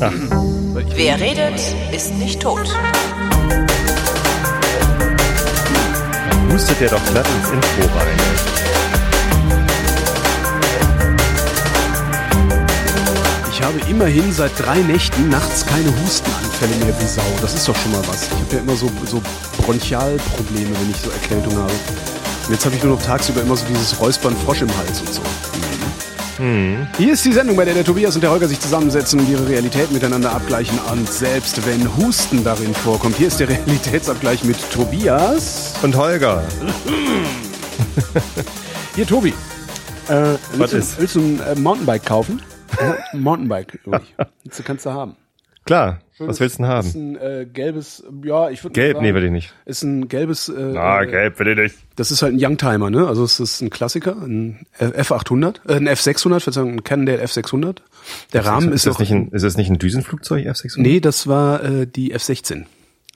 Wer redet, ist nicht tot. Hustet der doch glatt ins Intro rein. Ich habe immerhin seit drei Nächten nachts keine Hustenanfälle mehr wie Sau. Das ist doch schon mal was. Ich habe ja immer so, so Bronchialprobleme, wenn ich so Erkältung habe. Und jetzt habe ich nur noch tagsüber immer so dieses Räuspern Frosch im Hals und so. Hier ist die Sendung, bei der der Tobias und der Holger sich zusammensetzen und ihre Realität miteinander abgleichen. Und selbst wenn Husten darin vorkommt, hier ist der Realitätsabgleich mit Tobias. Und Holger. Hier, Tobi. Äh, Was willst, du, ist? willst du ein äh, Mountainbike kaufen? Mountainbike, Tobi. Das kannst du haben. Klar, was willst du denn Das ist haben? ein äh, gelbes, ja, ich würde Gelb? Nee, will ich nicht. Ist ein gelbes, äh, Ah, äh, gelb will ich nicht. das ist halt ein Youngtimer, ne? Also es ist ein Klassiker, ein F800, äh, ein F600, Verzeihung, ein Cannondale F600. Der Rahmen ist, ist, das nicht ein, ist das nicht ein Düsenflugzeug, F600? nee, das war äh, die F16.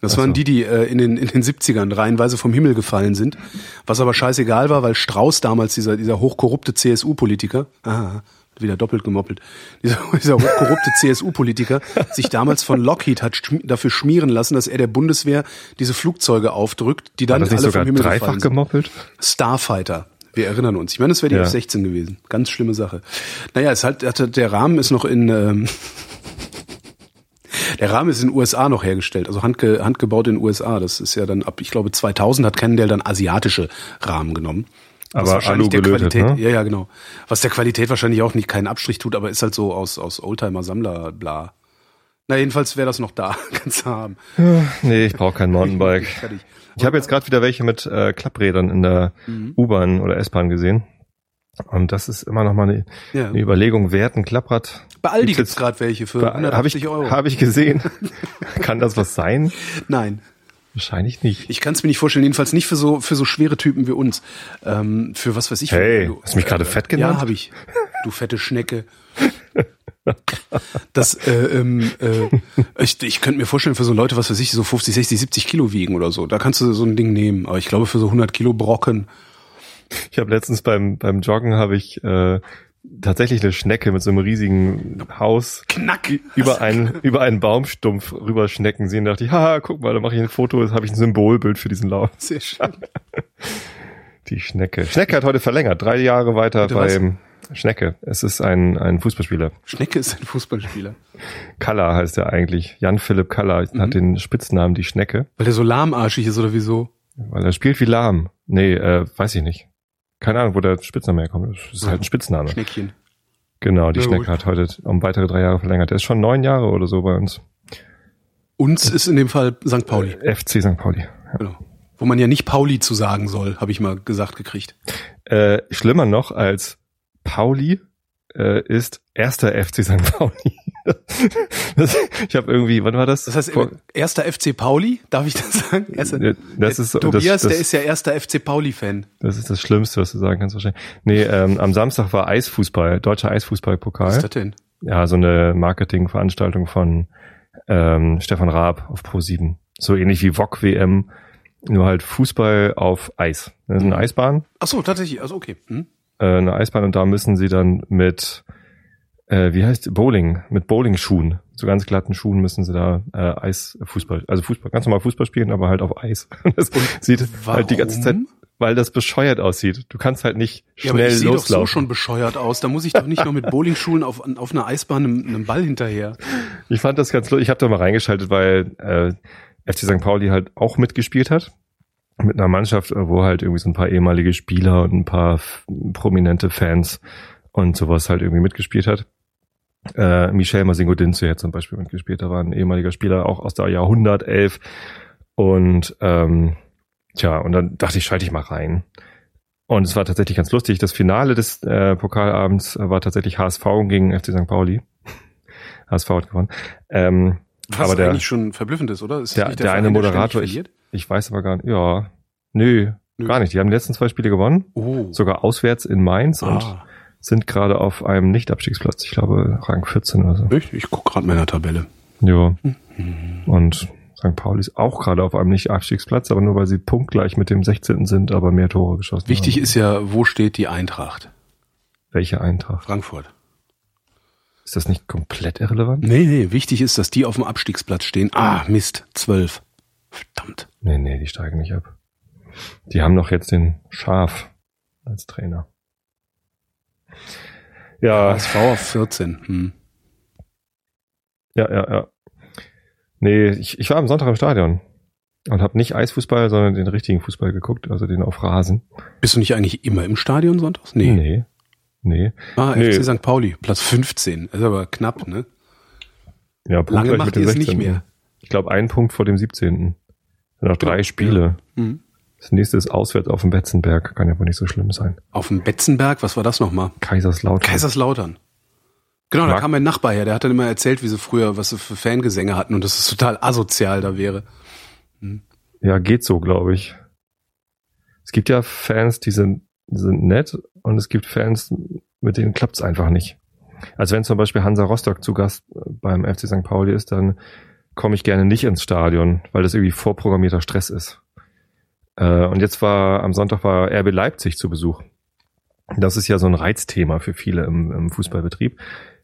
Das Ach waren so. die, die äh, in den in den 70ern reihenweise vom Himmel gefallen sind, was aber scheißegal war, weil Strauß damals dieser dieser hochkorrupte CSU-Politiker, ah, wieder doppelt gemoppelt, dieser, dieser hochkorrupte CSU-Politiker sich damals von Lockheed hat schm dafür schmieren lassen, dass er der Bundeswehr diese Flugzeuge aufdrückt, die dann alle sogar vom Himmel dreifach gefallen sind. gemoppelt? Starfighter. Wir erinnern uns. Ich meine, das wäre die Ja. F-16 gewesen. Ganz schlimme Sache. Naja, es hat, hat der Rahmen ist noch in ähm, der Rahmen ist in den USA noch hergestellt, also handge, handgebaut in den USA. Das ist ja dann ab, ich glaube 2000 hat Cannondale dann asiatische Rahmen genommen. Was Aber Alu der gelötet, Qualität, ne? ja ja genau, was der Qualität wahrscheinlich auch nicht keinen Abstrich tut, aber ist halt so aus aus Oldtimer Sammler bla. Na jedenfalls wäre das noch da, kannst du haben. Nee, ich brauche kein Mountainbike. Ich habe jetzt gerade wieder welche mit äh, Klapprädern in der Mhm. U-Bahn oder S-Bahn gesehen. Und das ist immer noch mal eine, Ja. eine Überlegung, wer hat ein Klapprad? Bei Aldi Gibt's gibt's jetzt- gerade welche für Habe 180 ich, Euro. hab ich gesehen. Kann das was sein? Nein. Wahrscheinlich nicht. Ich kann es mir nicht vorstellen, jedenfalls nicht für so für so schwere Typen wie uns. Ähm, für was weiß ich. Hey, für, hast du mich gerade fett genannt? Ja, habe ich. Du fette Schnecke. Das, äh, ähm, äh, ich, ich könnte mir vorstellen, für so Leute, was weiß ich, so 50, 60, 70 Kilo wiegen oder so, da kannst du so ein Ding nehmen. Aber ich glaube, für so 100 Kilo Brocken, Ich habe letztens beim beim Joggen habe ich äh, tatsächlich eine Schnecke mit so einem riesigen Haus knack. über einen über einen Baumstumpf rüberschnecken sehen. Da dachte ich, haha, guck mal, da mache ich ein Foto, das habe ich ein Symbolbild für diesen Lauf. Sehr schön. Die Schnecke. Schnecke hat heute verlängert, drei Jahre weiter was? beim Schnecke. Es ist ein ein Fußballspieler. Schnecke ist ein Fußballspieler. Kaller heißt er eigentlich. Jan-Philipp Kaller Mhm. hat den Spitznamen die Schnecke, Weil der so lahmarschig ist oder wieso? weil er spielt wie lahm. Nee, äh, weiß ich nicht. Keine Ahnung, wo der Spitzname herkommt. Das ist halt ein Spitzname. Schneckchen. Genau, die Na Schnecke gut. hat heute um weitere drei Jahre verlängert. Der ist schon neun Jahre oder so bei uns. Uns ist in dem Fall St. Pauli. Äh, FC St. Pauli. Genau. Wo man ja nicht Pauli zu sagen soll, habe ich mal gesagt gekriegt. Äh, schlimmer noch als Pauli äh, ist erster FC St. Pauli. Das, ich habe irgendwie, wann war das? Das heißt, Vor- erster FC Pauli, darf ich das sagen? Erster, das ist Tobias, das- der das- ist ja erster FC Pauli-Fan. Das ist das Schlimmste, was du sagen kannst wahrscheinlich. Nee, ähm, am Samstag war Eisfußball, deutscher Was ist Eisfußballpokal. das denn? Ja, so eine Marketingveranstaltung von ähm, Stefan Raab auf Pro7. So ähnlich wie VOG WM, nur halt Fußball auf Eis. Das ist eine Eisbahn, Ach so, tatsächlich, also okay. Hm? äh, eine Eisbahn und da müssen sie dann mit, äh, wie heißt Bowling, mit Bowling-Schuhen, so ganz glatten Schuhen müssen sie da äh, Eisfußball, also Fußball, ganz normal Fußball spielen, aber halt auf Eis. Das sieht halt die ganze Zeit, Warum? weil das bescheuert aussieht. Du kannst halt nicht Ja, aber schnell ich sehe doch so schon bescheuert aus. Da muss ich doch nicht noch mit Bowlingschuhen auf, auf einer Eisbahn einem, einem Ball hinterher. Ich fand das ganz lustig. Ich habe da mal reingeschaltet, weil äh, FC St. Pauli halt auch mitgespielt hat. Mit einer Mannschaft, äh, wo halt irgendwie so ein paar ehemalige Spieler und ein paar prominente Fans und sowas halt irgendwie mitgespielt hat. Äh, Michel Masingo Dinze hat zum Beispiel mitgespielt. Da war ein ehemaliger Spieler auch aus der Jahrhundertelf. Und ähm, tja, und dann dachte ich, schalte ich mal rein. Und es war tatsächlich ganz lustig. Das Finale des äh, Pokalabends war tatsächlich HSV gegen FC St. Pauli. HSV hat gewonnen. Ähm, Was aber der, eigentlich schon verblüffend ist, oder? Ist der, nicht der, eine Moderator, ich, ich weiß aber gar nicht, ja, nö, Nö. gar nicht. Die haben die letzten zwei Spiele gewonnen, Oh. sogar auswärts in Mainz und ah. Sind gerade auf einem Nicht-Abstiegsplatz. Ich glaube, Rang 14 oder so. Ich, ich guck gerade meiner Tabelle. Ja. Mhm. Und St. Pauli ist auch gerade auf einem Nicht-Abstiegsplatz, aber nur weil sie punktgleich mit dem 16. sind, aber mehr Tore geschossen Wichtig haben. ist ja, wo steht die Eintracht? Welche Eintracht? Frankfurt. Ist das nicht komplett irrelevant? Nee, nee, wichtig ist, dass die auf dem Abstiegsplatz stehen. Ah, Mist, zwölf. Verdammt. Nee, nee, die steigen nicht ab. Die haben doch jetzt den Schaf als Trainer. Ja, HSV auf 14. Hm. ja, ja, ja. Nee, ich, ich war am Sonntag im Stadion und habe nicht Eisfußball, sondern den richtigen Fußball geguckt, also den auf Rasen. Bist du nicht eigentlich immer im Stadion sonntags? Nee. Nee. Nee. Ah, Nee. FC St. Pauli, Platz 15. ist aber knapp, ne? Ja, Lange punktgleich macht mit dem ihr es nicht 16.. mehr. Ich glaube, ein Punkt vor dem 17. Sind noch drei Ja. Spiele. Mhm. Das nächste ist auswärts auf dem Betzenberg. Kann ja wohl nicht so schlimm sein. Auf dem Betzenberg, was war das nochmal? Kaiserslautern. Kaiserslautern. Genau, da Mag- kam mein Nachbar her, der hat dann immer erzählt, wie sie früher, was sie für Fangesänge hatten und dass es total asozial da wäre. Ja, geht so, glaube ich. Es gibt ja Fans, die sind, sind nett und es gibt Fans, mit denen klappt's einfach nicht. Also wenn zum Beispiel Hansa Rostock zu Gast äh, beim FC St. Pauli ist, dann komme ich gerne nicht ins Stadion, weil das irgendwie vorprogrammierter Stress ist. Äh, und jetzt war am Sonntag war RB Leipzig zu Besuch. Das ist ja so ein Reizthema für viele im, im Fußballbetrieb,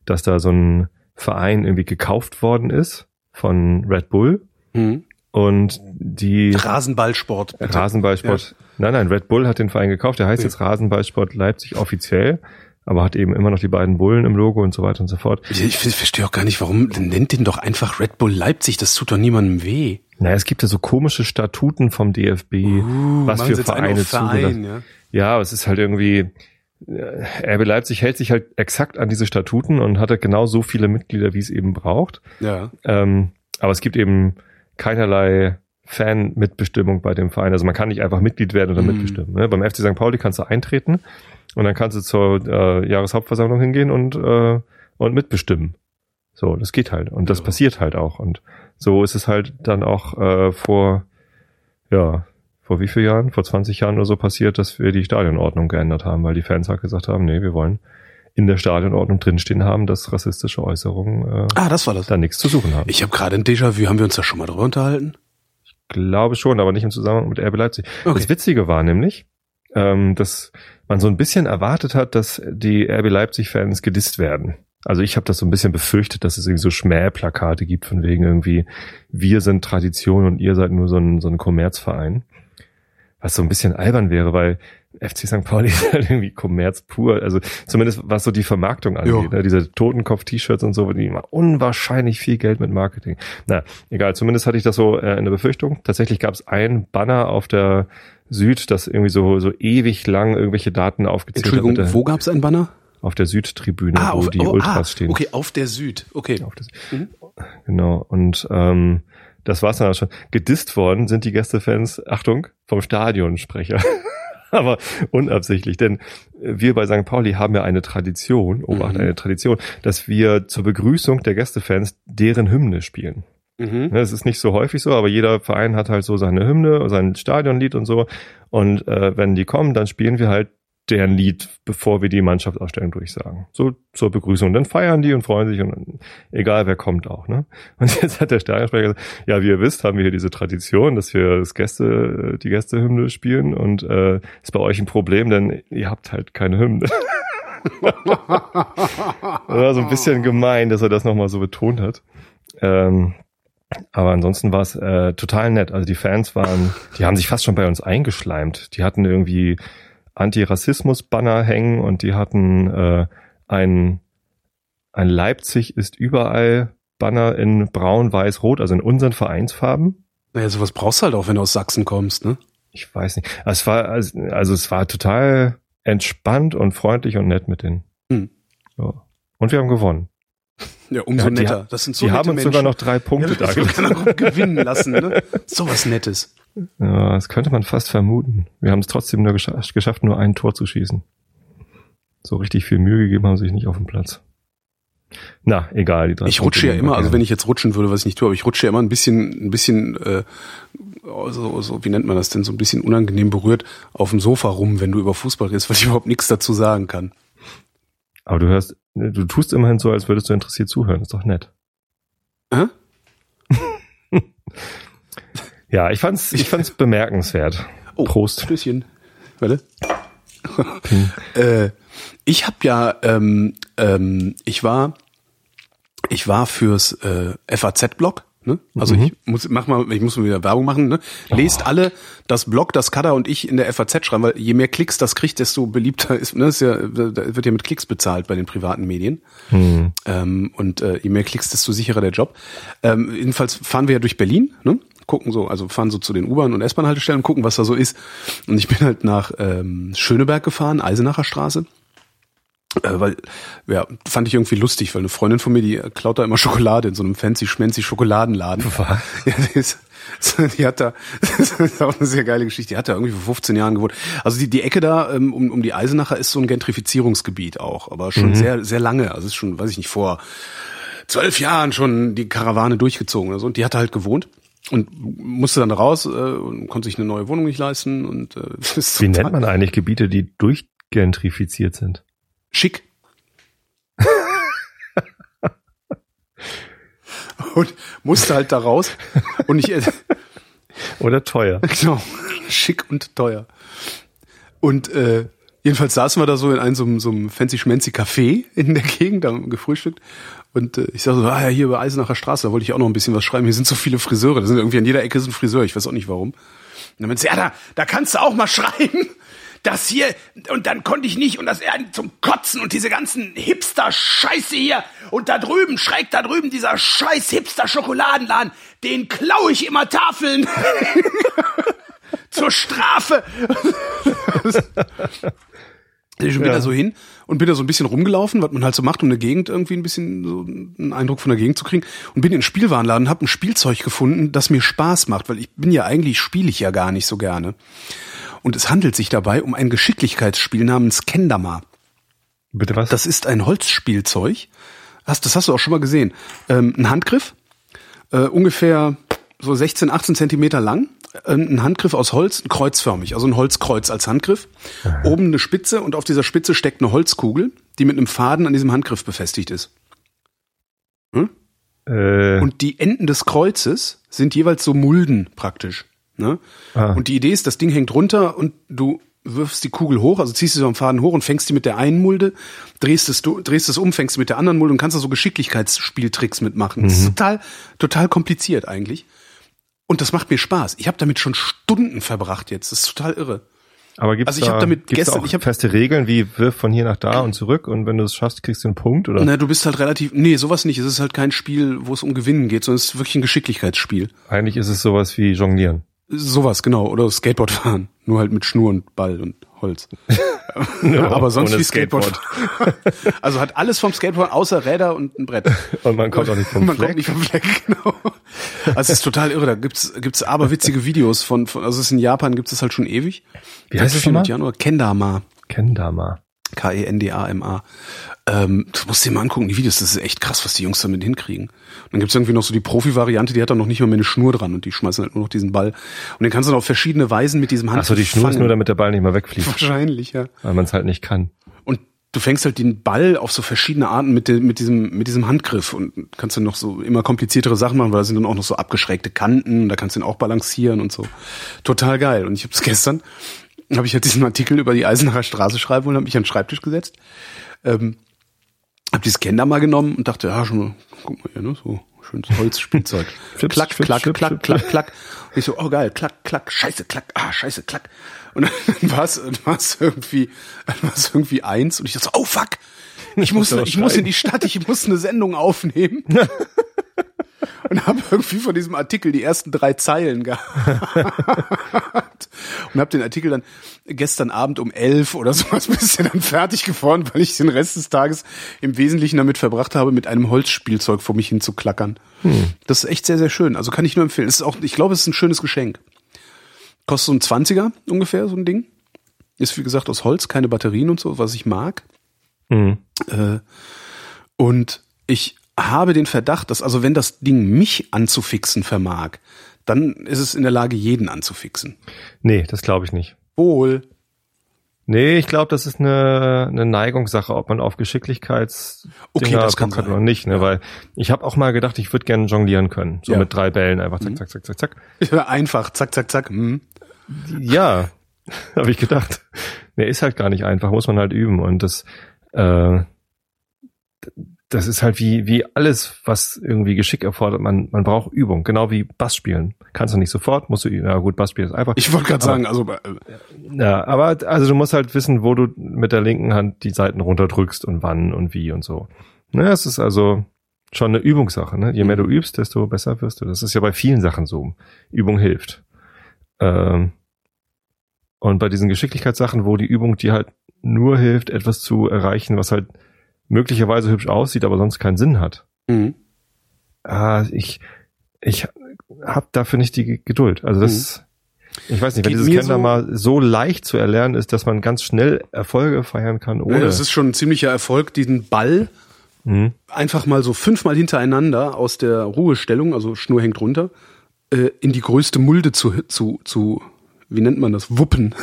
dass da so ein Verein irgendwie gekauft worden ist von Red Bull Mhm. und die Rasenballsport. bitte. Rasenballsport. Nein, nein, Red Bull hat den Verein gekauft. Der heißt Ja. jetzt Rasenballsport Leipzig offiziell, aber hat eben immer noch die beiden Bullen im Logo und so weiter und so fort. Ich, ich verstehe auch gar nicht, warum nennt den doch einfach Red Bull Leipzig, das tut doch niemandem weh. Naja, es gibt ja so komische Statuten vom DFB, Uh, was für Vereine Verein, zugelassen. ja. Ja, aber es ist halt irgendwie, äh, RB Leipzig hält sich halt exakt an diese Statuten und hat halt genau so viele Mitglieder, wie es eben braucht. Ja. Ähm, aber es gibt eben keinerlei Fan-Mitbestimmung bei dem Verein. Also man kann nicht einfach Mitglied werden oder Mhm. mitbestimmen. Ne? Beim FC St. Pauli kannst du eintreten und dann kannst du zur äh, Jahreshauptversammlung hingehen und, äh, und mitbestimmen. So, das geht halt. Und das Ja. passiert halt auch. Und so ist es halt dann auch äh, vor, ja, vor wie vielen Jahren? Vor 20 Jahren oder so passiert, dass wir die Stadionordnung geändert haben, weil die Fans halt gesagt haben, nee, wir wollen in der Stadionordnung drinstehen haben, dass rassistische Äußerungen äh, Ah, das war das. da nichts zu suchen haben. Ich habe gerade ein Déjà-vu. Haben wir uns da schon mal drüber unterhalten? glaube schon, aber nicht im Zusammenhang mit RB Leipzig. Okay. Das Witzige war nämlich, ähm, dass man so ein bisschen erwartet hat, dass die RB Leipzig-Fans gedisst werden. Also ich habe das so ein bisschen befürchtet, dass es irgendwie so Schmähplakate gibt von wegen irgendwie, wir sind Tradition und ihr seid nur so ein, so ein Kommerzverein. Was so ein bisschen albern wäre, weil FC St. Pauli ist halt irgendwie Kommerz pur. Also zumindest was so die Vermarktung angeht. Ne? Diese Totenkopf-T-Shirts und so, die machen unwahrscheinlich viel Geld mit Marketing. Na, egal, zumindest hatte ich das so äh, in der Befürchtung. Tatsächlich gab es ein Banner auf der Süd, das irgendwie so, so ewig lang irgendwelche Daten aufgezählt Entschuldigung, hat. der- wo gab's ein Banner? Auf der Südtribüne, wo auf, die oh, Ultras ah, stehen. Okay, auf der Süd. Okay. Auf das, Mhm. Genau. Und ähm, das war's dann auch schon. Gedisst worden sind die Gästefans, Achtung, vom Stadionsprecher. Aber unabsichtlich, denn wir bei St. Pauli haben ja eine Tradition, Obacht, Mhm. eine Tradition, dass wir zur Begrüßung der Gästefans deren Hymne spielen. Mhm. Ne, Es ist nicht so häufig so, aber jeder Verein hat halt so seine Hymne, sein Stadionlied und so. Und äh, wenn die kommen, dann spielen wir halt deren Lied, bevor wir die Mannschaftsausstellung durchsagen. So zur Begrüßung. Dann feiern die und freuen sich und egal wer kommt auch. Ne? Und jetzt hat der Stadionsprecher gesagt, ja, wie ihr wisst, haben wir hier diese Tradition, dass wir das Gäste, die Gästehymne spielen und äh, ist bei euch ein Problem, denn ihr habt halt keine Hymne. War so ein bisschen gemein, dass er das nochmal so betont hat. Ähm, aber ansonsten war es äh, total nett. Also die Fans waren, die haben sich fast schon bei uns eingeschleimt. Die hatten irgendwie Antirassismus-Banner hängen und die hatten äh, ein, ein Leipzig ist überall Banner in braun, weiß, rot, also in unseren Vereinsfarben. Naja, sowas brauchst du halt auch, wenn du aus Sachsen kommst, ne? Ich weiß nicht. Also es war, also, also es war total entspannt und freundlich und nett mit denen. Hm. Ja. Und wir haben gewonnen. Ja, umso Ja, netter. Das sind so die haben uns Menschen. sogar noch drei Punkte ja, da gewinnen lassen, ne? So was Nettes. Ja, das könnte man fast vermuten. Wir haben es trotzdem nur gescha geschafft, nur ein Tor zu schießen. So richtig viel Mühe gegeben haben sie sich nicht auf dem Platz. Na, egal. Die drei Ich rutsche ja immer, also wenn ich jetzt rutschen würde, was ich nicht tue, aber ich rutsche ja immer ein bisschen, ein bisschen, äh, so, so, wie nennt man das denn, so ein bisschen unangenehm berührt auf dem Sofa rum, wenn du über Fußball redest, weil ich überhaupt nichts dazu sagen kann. Aber du hörst, du tust immerhin so, als würdest du interessiert zuhören. Ist doch nett. Hä? Ja, ich fand's, ich fand's bemerkenswert. Oh, Prost. Stößchen. Warte. äh, ich habe ja, ähm, ähm, ich war Ich war fürs äh, FAZ-Blog. Ne? Also Mhm. ich muss mach mal, ich muss mal wieder Werbung machen. Ne? Lest alle das Blog, das Kada und ich in der FAZ schreiben, weil je mehr Klicks das kriegt, desto beliebter ist. Ne? Ist ja, da wird ja mit Klicks bezahlt bei den privaten Medien. Mhm. Ähm, und äh, je mehr Klicks, desto sicherer der Job. Ähm, jedenfalls fahren wir ja durch Berlin, ne? gucken so, also fahren so zu den U-Bahn- und S-Bahn-Haltestellen, gucken, was da so ist. Und ich bin halt nach ähm, Schöneberg gefahren, Eisenacher Straße. Äh, weil, ja, fand ich irgendwie lustig, weil eine Freundin von mir, die klaut da immer Schokolade in so einem fancy schmancy Schokoladenladen. Was? Ja, die, ist, die hat da, das ist auch eine sehr geile Geschichte, die hat da irgendwie vor 15 Jahren gewohnt. Also die, die Ecke da ähm, um, um die Eisenacher ist so ein Gentrifizierungsgebiet auch, aber schon sehr, sehr lange. Also es ist schon, weiß ich nicht, vor zwölf Jahren schon die Karawane durchgezogen oder so. Und die hat da halt gewohnt und musste dann raus äh, und konnte sich eine neue Wohnung nicht leisten. Und äh, ist Wie nennt man eigentlich Gebiete, die durchgentrifiziert sind? Schick. und musste halt da raus. Und ich, Oder teuer? Genau. Schick und teuer. Und äh, jedenfalls saßen wir da so in einem so, einem- so einem fancy schmancy Café in der Gegend, da haben wir gefrühstückt. Und äh, ich sag so, ah ja, hier bei Eisenacher Straße, da wollte ich auch noch ein bisschen was schreiben. Hier sind so viele Friseure. Da sind irgendwie an jeder Ecke sind Friseur. Ich weiß auch nicht warum. Und dann meinte sie, ja, da, da kannst du auch mal schreiben. Das hier, und dann konnte ich nicht, und das zum Kotzen und diese ganzen Hipster-Scheiße hier. Und da drüben, schräg da drüben, dieser scheiß Hipster-Schokoladenladen, den klau ich immer Tafeln. Zur Strafe. Ich bin Ja. da so hin und bin da so ein bisschen rumgelaufen, was man halt so macht, um eine Gegend irgendwie ein bisschen so einen Eindruck von der Gegend zu kriegen. Und bin in den Spielwarenladen und habe ein Spielzeug gefunden, das mir Spaß macht, weil ich bin ja eigentlich, spiele ich ja gar nicht so gerne. Und es handelt sich dabei um ein Geschicklichkeitsspiel namens Kendama. Bitte was? Das ist ein Holzspielzeug. Hast, das hast du auch schon mal gesehen. Ähm, ein Handgriff, äh, ungefähr so 16, 18 Zentimeter lang. Äh, ein Handgriff aus Holz, kreuzförmig, also ein Holzkreuz als Handgriff. Oben eine Spitze und auf dieser Spitze steckt eine Holzkugel, die mit einem Faden an diesem Handgriff befestigt ist. äh, Und die Enden des Kreuzes sind jeweils so Mulden praktisch. Ne? Ah. Und die Idee ist, das Ding hängt runter und du wirfst die Kugel hoch, also ziehst sie so am Faden hoch und fängst die mit der einen Mulde, drehst es, du- drehst es um, fängst sie mit der anderen Mulde und kannst da so Geschicklichkeitsspieltricks mitmachen. Das ist total, total kompliziert eigentlich. Und das macht mir Spaß. Ich habe damit schon Stunden verbracht jetzt. Das ist total irre. aber gibt's also ich da, damit gestern- da ich hab- feste Regeln, wie wirf von hier nach da und zurück und wenn du es schaffst, kriegst du einen Punkt oder? Na, du bist halt relativ, nee, sowas nicht. Es ist halt kein Spiel, wo es um Gewinnen geht, sondern es ist wirklich ein Geschicklichkeitsspiel. Eigentlich ist es sowas wie Jonglieren. Sowas, genau. Oder Skateboard fahren. Nur halt mit Schnur und Ball und Holz. Ja, Aber sonst wie Skateboard. also hat alles vom Skateboard außer Räder und ein Brett. Und man kommt auch nicht vom Man Fleck. kommt nicht vom Fleck, genau. Also es ist total irre. Da gibt's gibt's aberwitzige Videos von, von also es ist in Japan gibt's das halt schon ewig. Wie heißt Seit es nochmal? 400 Jahren oder Kendama. Kendama. K-E-N-D-A-M-A. Ähm, du musst dir mal angucken, die Videos, das ist echt krass, was die Jungs damit hinkriegen. Und dann gibt's irgendwie noch so die Profi-Variante, die hat dann noch nicht mal mehr eine Schnur dran und die schmeißen halt nur noch diesen Ball. Und den kannst du dann auf verschiedene Weisen mit diesem Hand Achso, die Schnur ist nur, damit der Ball nicht mehr wegfliegt, Wahrscheinlich, ja. weil man es halt nicht kann. Und du fängst halt den Ball auf so verschiedene Arten mit, de, mit, diesem, mit diesem Handgriff und kannst dann noch so immer kompliziertere Sachen machen, weil da sind dann auch noch so abgeschrägte Kanten, da kannst du ihn auch balancieren und so. Total geil. Und ich habe es gestern, habe ich halt diesen Artikel über die Eisenacher Straße schreiben und habe mich an den Schreibtisch gesetzt. Ähm, hab dieses Kender mal genommen und dachte, ja, schon mal, guck mal hier, ne, so schönes Holzspielzeug. Klack, klack, klack, flips. klack, klack. Und ich so, oh geil, klack, klack, scheiße, klack, ah, scheiße, klack. Und dann war es, irgendwie, dann war es irgendwie eins und ich dachte so, oh fuck, ich muss, ich muss in die Stadt, ich muss eine Sendung aufnehmen. Und habe irgendwie von diesem Artikel die ersten drei Zeilen gehabt und habe den Artikel dann gestern Abend um elf oder sowas du dann fertig geworden, weil ich den Rest des Tages im Wesentlichen damit verbracht habe, mit einem Holzspielzeug vor mich hin zu klackern. Das ist echt sehr, sehr schön. Also kann ich nur empfehlen. Es ist auch, ich glaube, es ist ein schönes Geschenk. Kostet so ein Zwanziger ungefähr, so ein Ding. Ist wie gesagt aus Holz, keine Batterien und so, was ich mag. Mhm. Äh, und ich habe den Verdacht, dass also wenn das Ding mich anzufixen vermag, dann ist es in der Lage, jeden anzufixen. Nee, das glaube ich nicht. Wohl. Nee, ich glaube, das ist eine, eine Neigungssache, ob man auf Geschicklichkeits Okay, das kann hat oder nicht, ne? Ja. Weil ich habe auch mal gedacht, ich würde gerne jonglieren können. So Ja. mit drei Bällen einfach Mhm. zack, zack, zack, zack, zack. Einfach, zack, zack, zack. Hm. Ja, habe ich gedacht. Nee, ist halt gar nicht einfach, muss man halt üben. Und das, äh, das ist halt wie, wie alles, was irgendwie Geschick erfordert. Man, man braucht Übung. Genau wie Bass spielen. Kannst du nicht sofort, musst du, na gut, Bass spielen ist einfach. Ich wollte gerade sagen, also äh, Ja, aber also du musst halt wissen, wo du mit der linken Hand die Seiten runterdrückst und wann und wie und so. Ne, es ist also schon eine Übungssache. Ne? Je mehr du übst, desto besser wirst du. Das ist ja bei vielen Sachen so. Übung hilft. Ähm, und bei diesen Geschicklichkeitssachen, wo die Übung dir halt nur hilft, etwas zu erreichen, was halt möglicherweise hübsch aussieht, aber sonst keinen Sinn hat. mhm. Ah, ich, ich habe dafür nicht die Geduld. Also das, ich weiß nicht, wenn Geht dieses mir Kender so- mal so leicht zu erlernen ist, dass man ganz schnell Erfolge feiern kann, Ja, ohne. das ist schon ein ziemlicher Erfolg, diesen Ball Mhm. einfach mal so fünfmal hintereinander aus der Ruhestellung, also Schnur hängt runter, äh, in die größte Mulde zu, zu, zu, wie nennt man das, wuppen,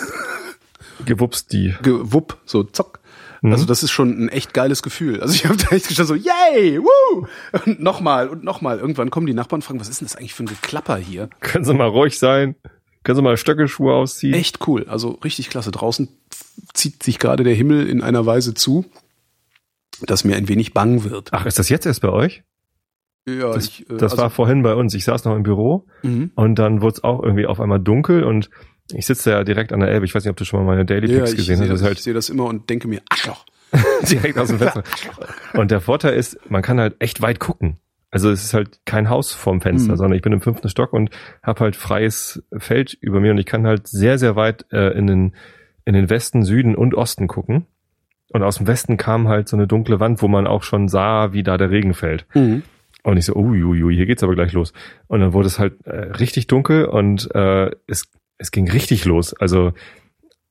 gewupst die. gewupp, so zock. Mhm. Also das ist schon ein echt geiles Gefühl. Also ich habe da echt gestanden so, yay, woo! Und nochmal und nochmal. Irgendwann kommen die Nachbarn und fragen, was ist denn das eigentlich für ein Geklapper hier? Können Sie mal ruhig sein? Können Sie mal Stöckelschuhe ausziehen? Echt cool, also richtig klasse. Draußen zieht sich gerade der Himmel in einer Weise zu, dass mir ein wenig bang wird. Ach, ist das jetzt erst bei euch? ja, Das, ich, äh, das also, war vorhin bei uns. Ich saß noch im Büro mhm. und dann wurde es auch irgendwie auf einmal dunkel und ich sitze ja direkt an der Elbe. Ich weiß nicht, ob du schon mal meine Daily ja, Pics ich gesehen sehe hast. das, ist ich sehe das immer und denke mir, Arschloch. halt direkt aus dem Fenster. Und der Vorteil ist, man kann halt echt weit gucken. Also es ist halt kein Haus vorm Fenster, Mhm. sondern ich bin im fünften Stock und habe halt freies Feld über mir und ich kann halt sehr, sehr weit äh, in, den, in den Westen, Süden und Osten gucken. Und aus dem Westen kam halt so eine dunkle Wand, wo man auch schon sah, wie da der Regen fällt. Mhm. Und ich so, uiuiui, hier geht's aber gleich los. Und dann wurde es halt äh, richtig dunkel und äh, es, es ging richtig los. Also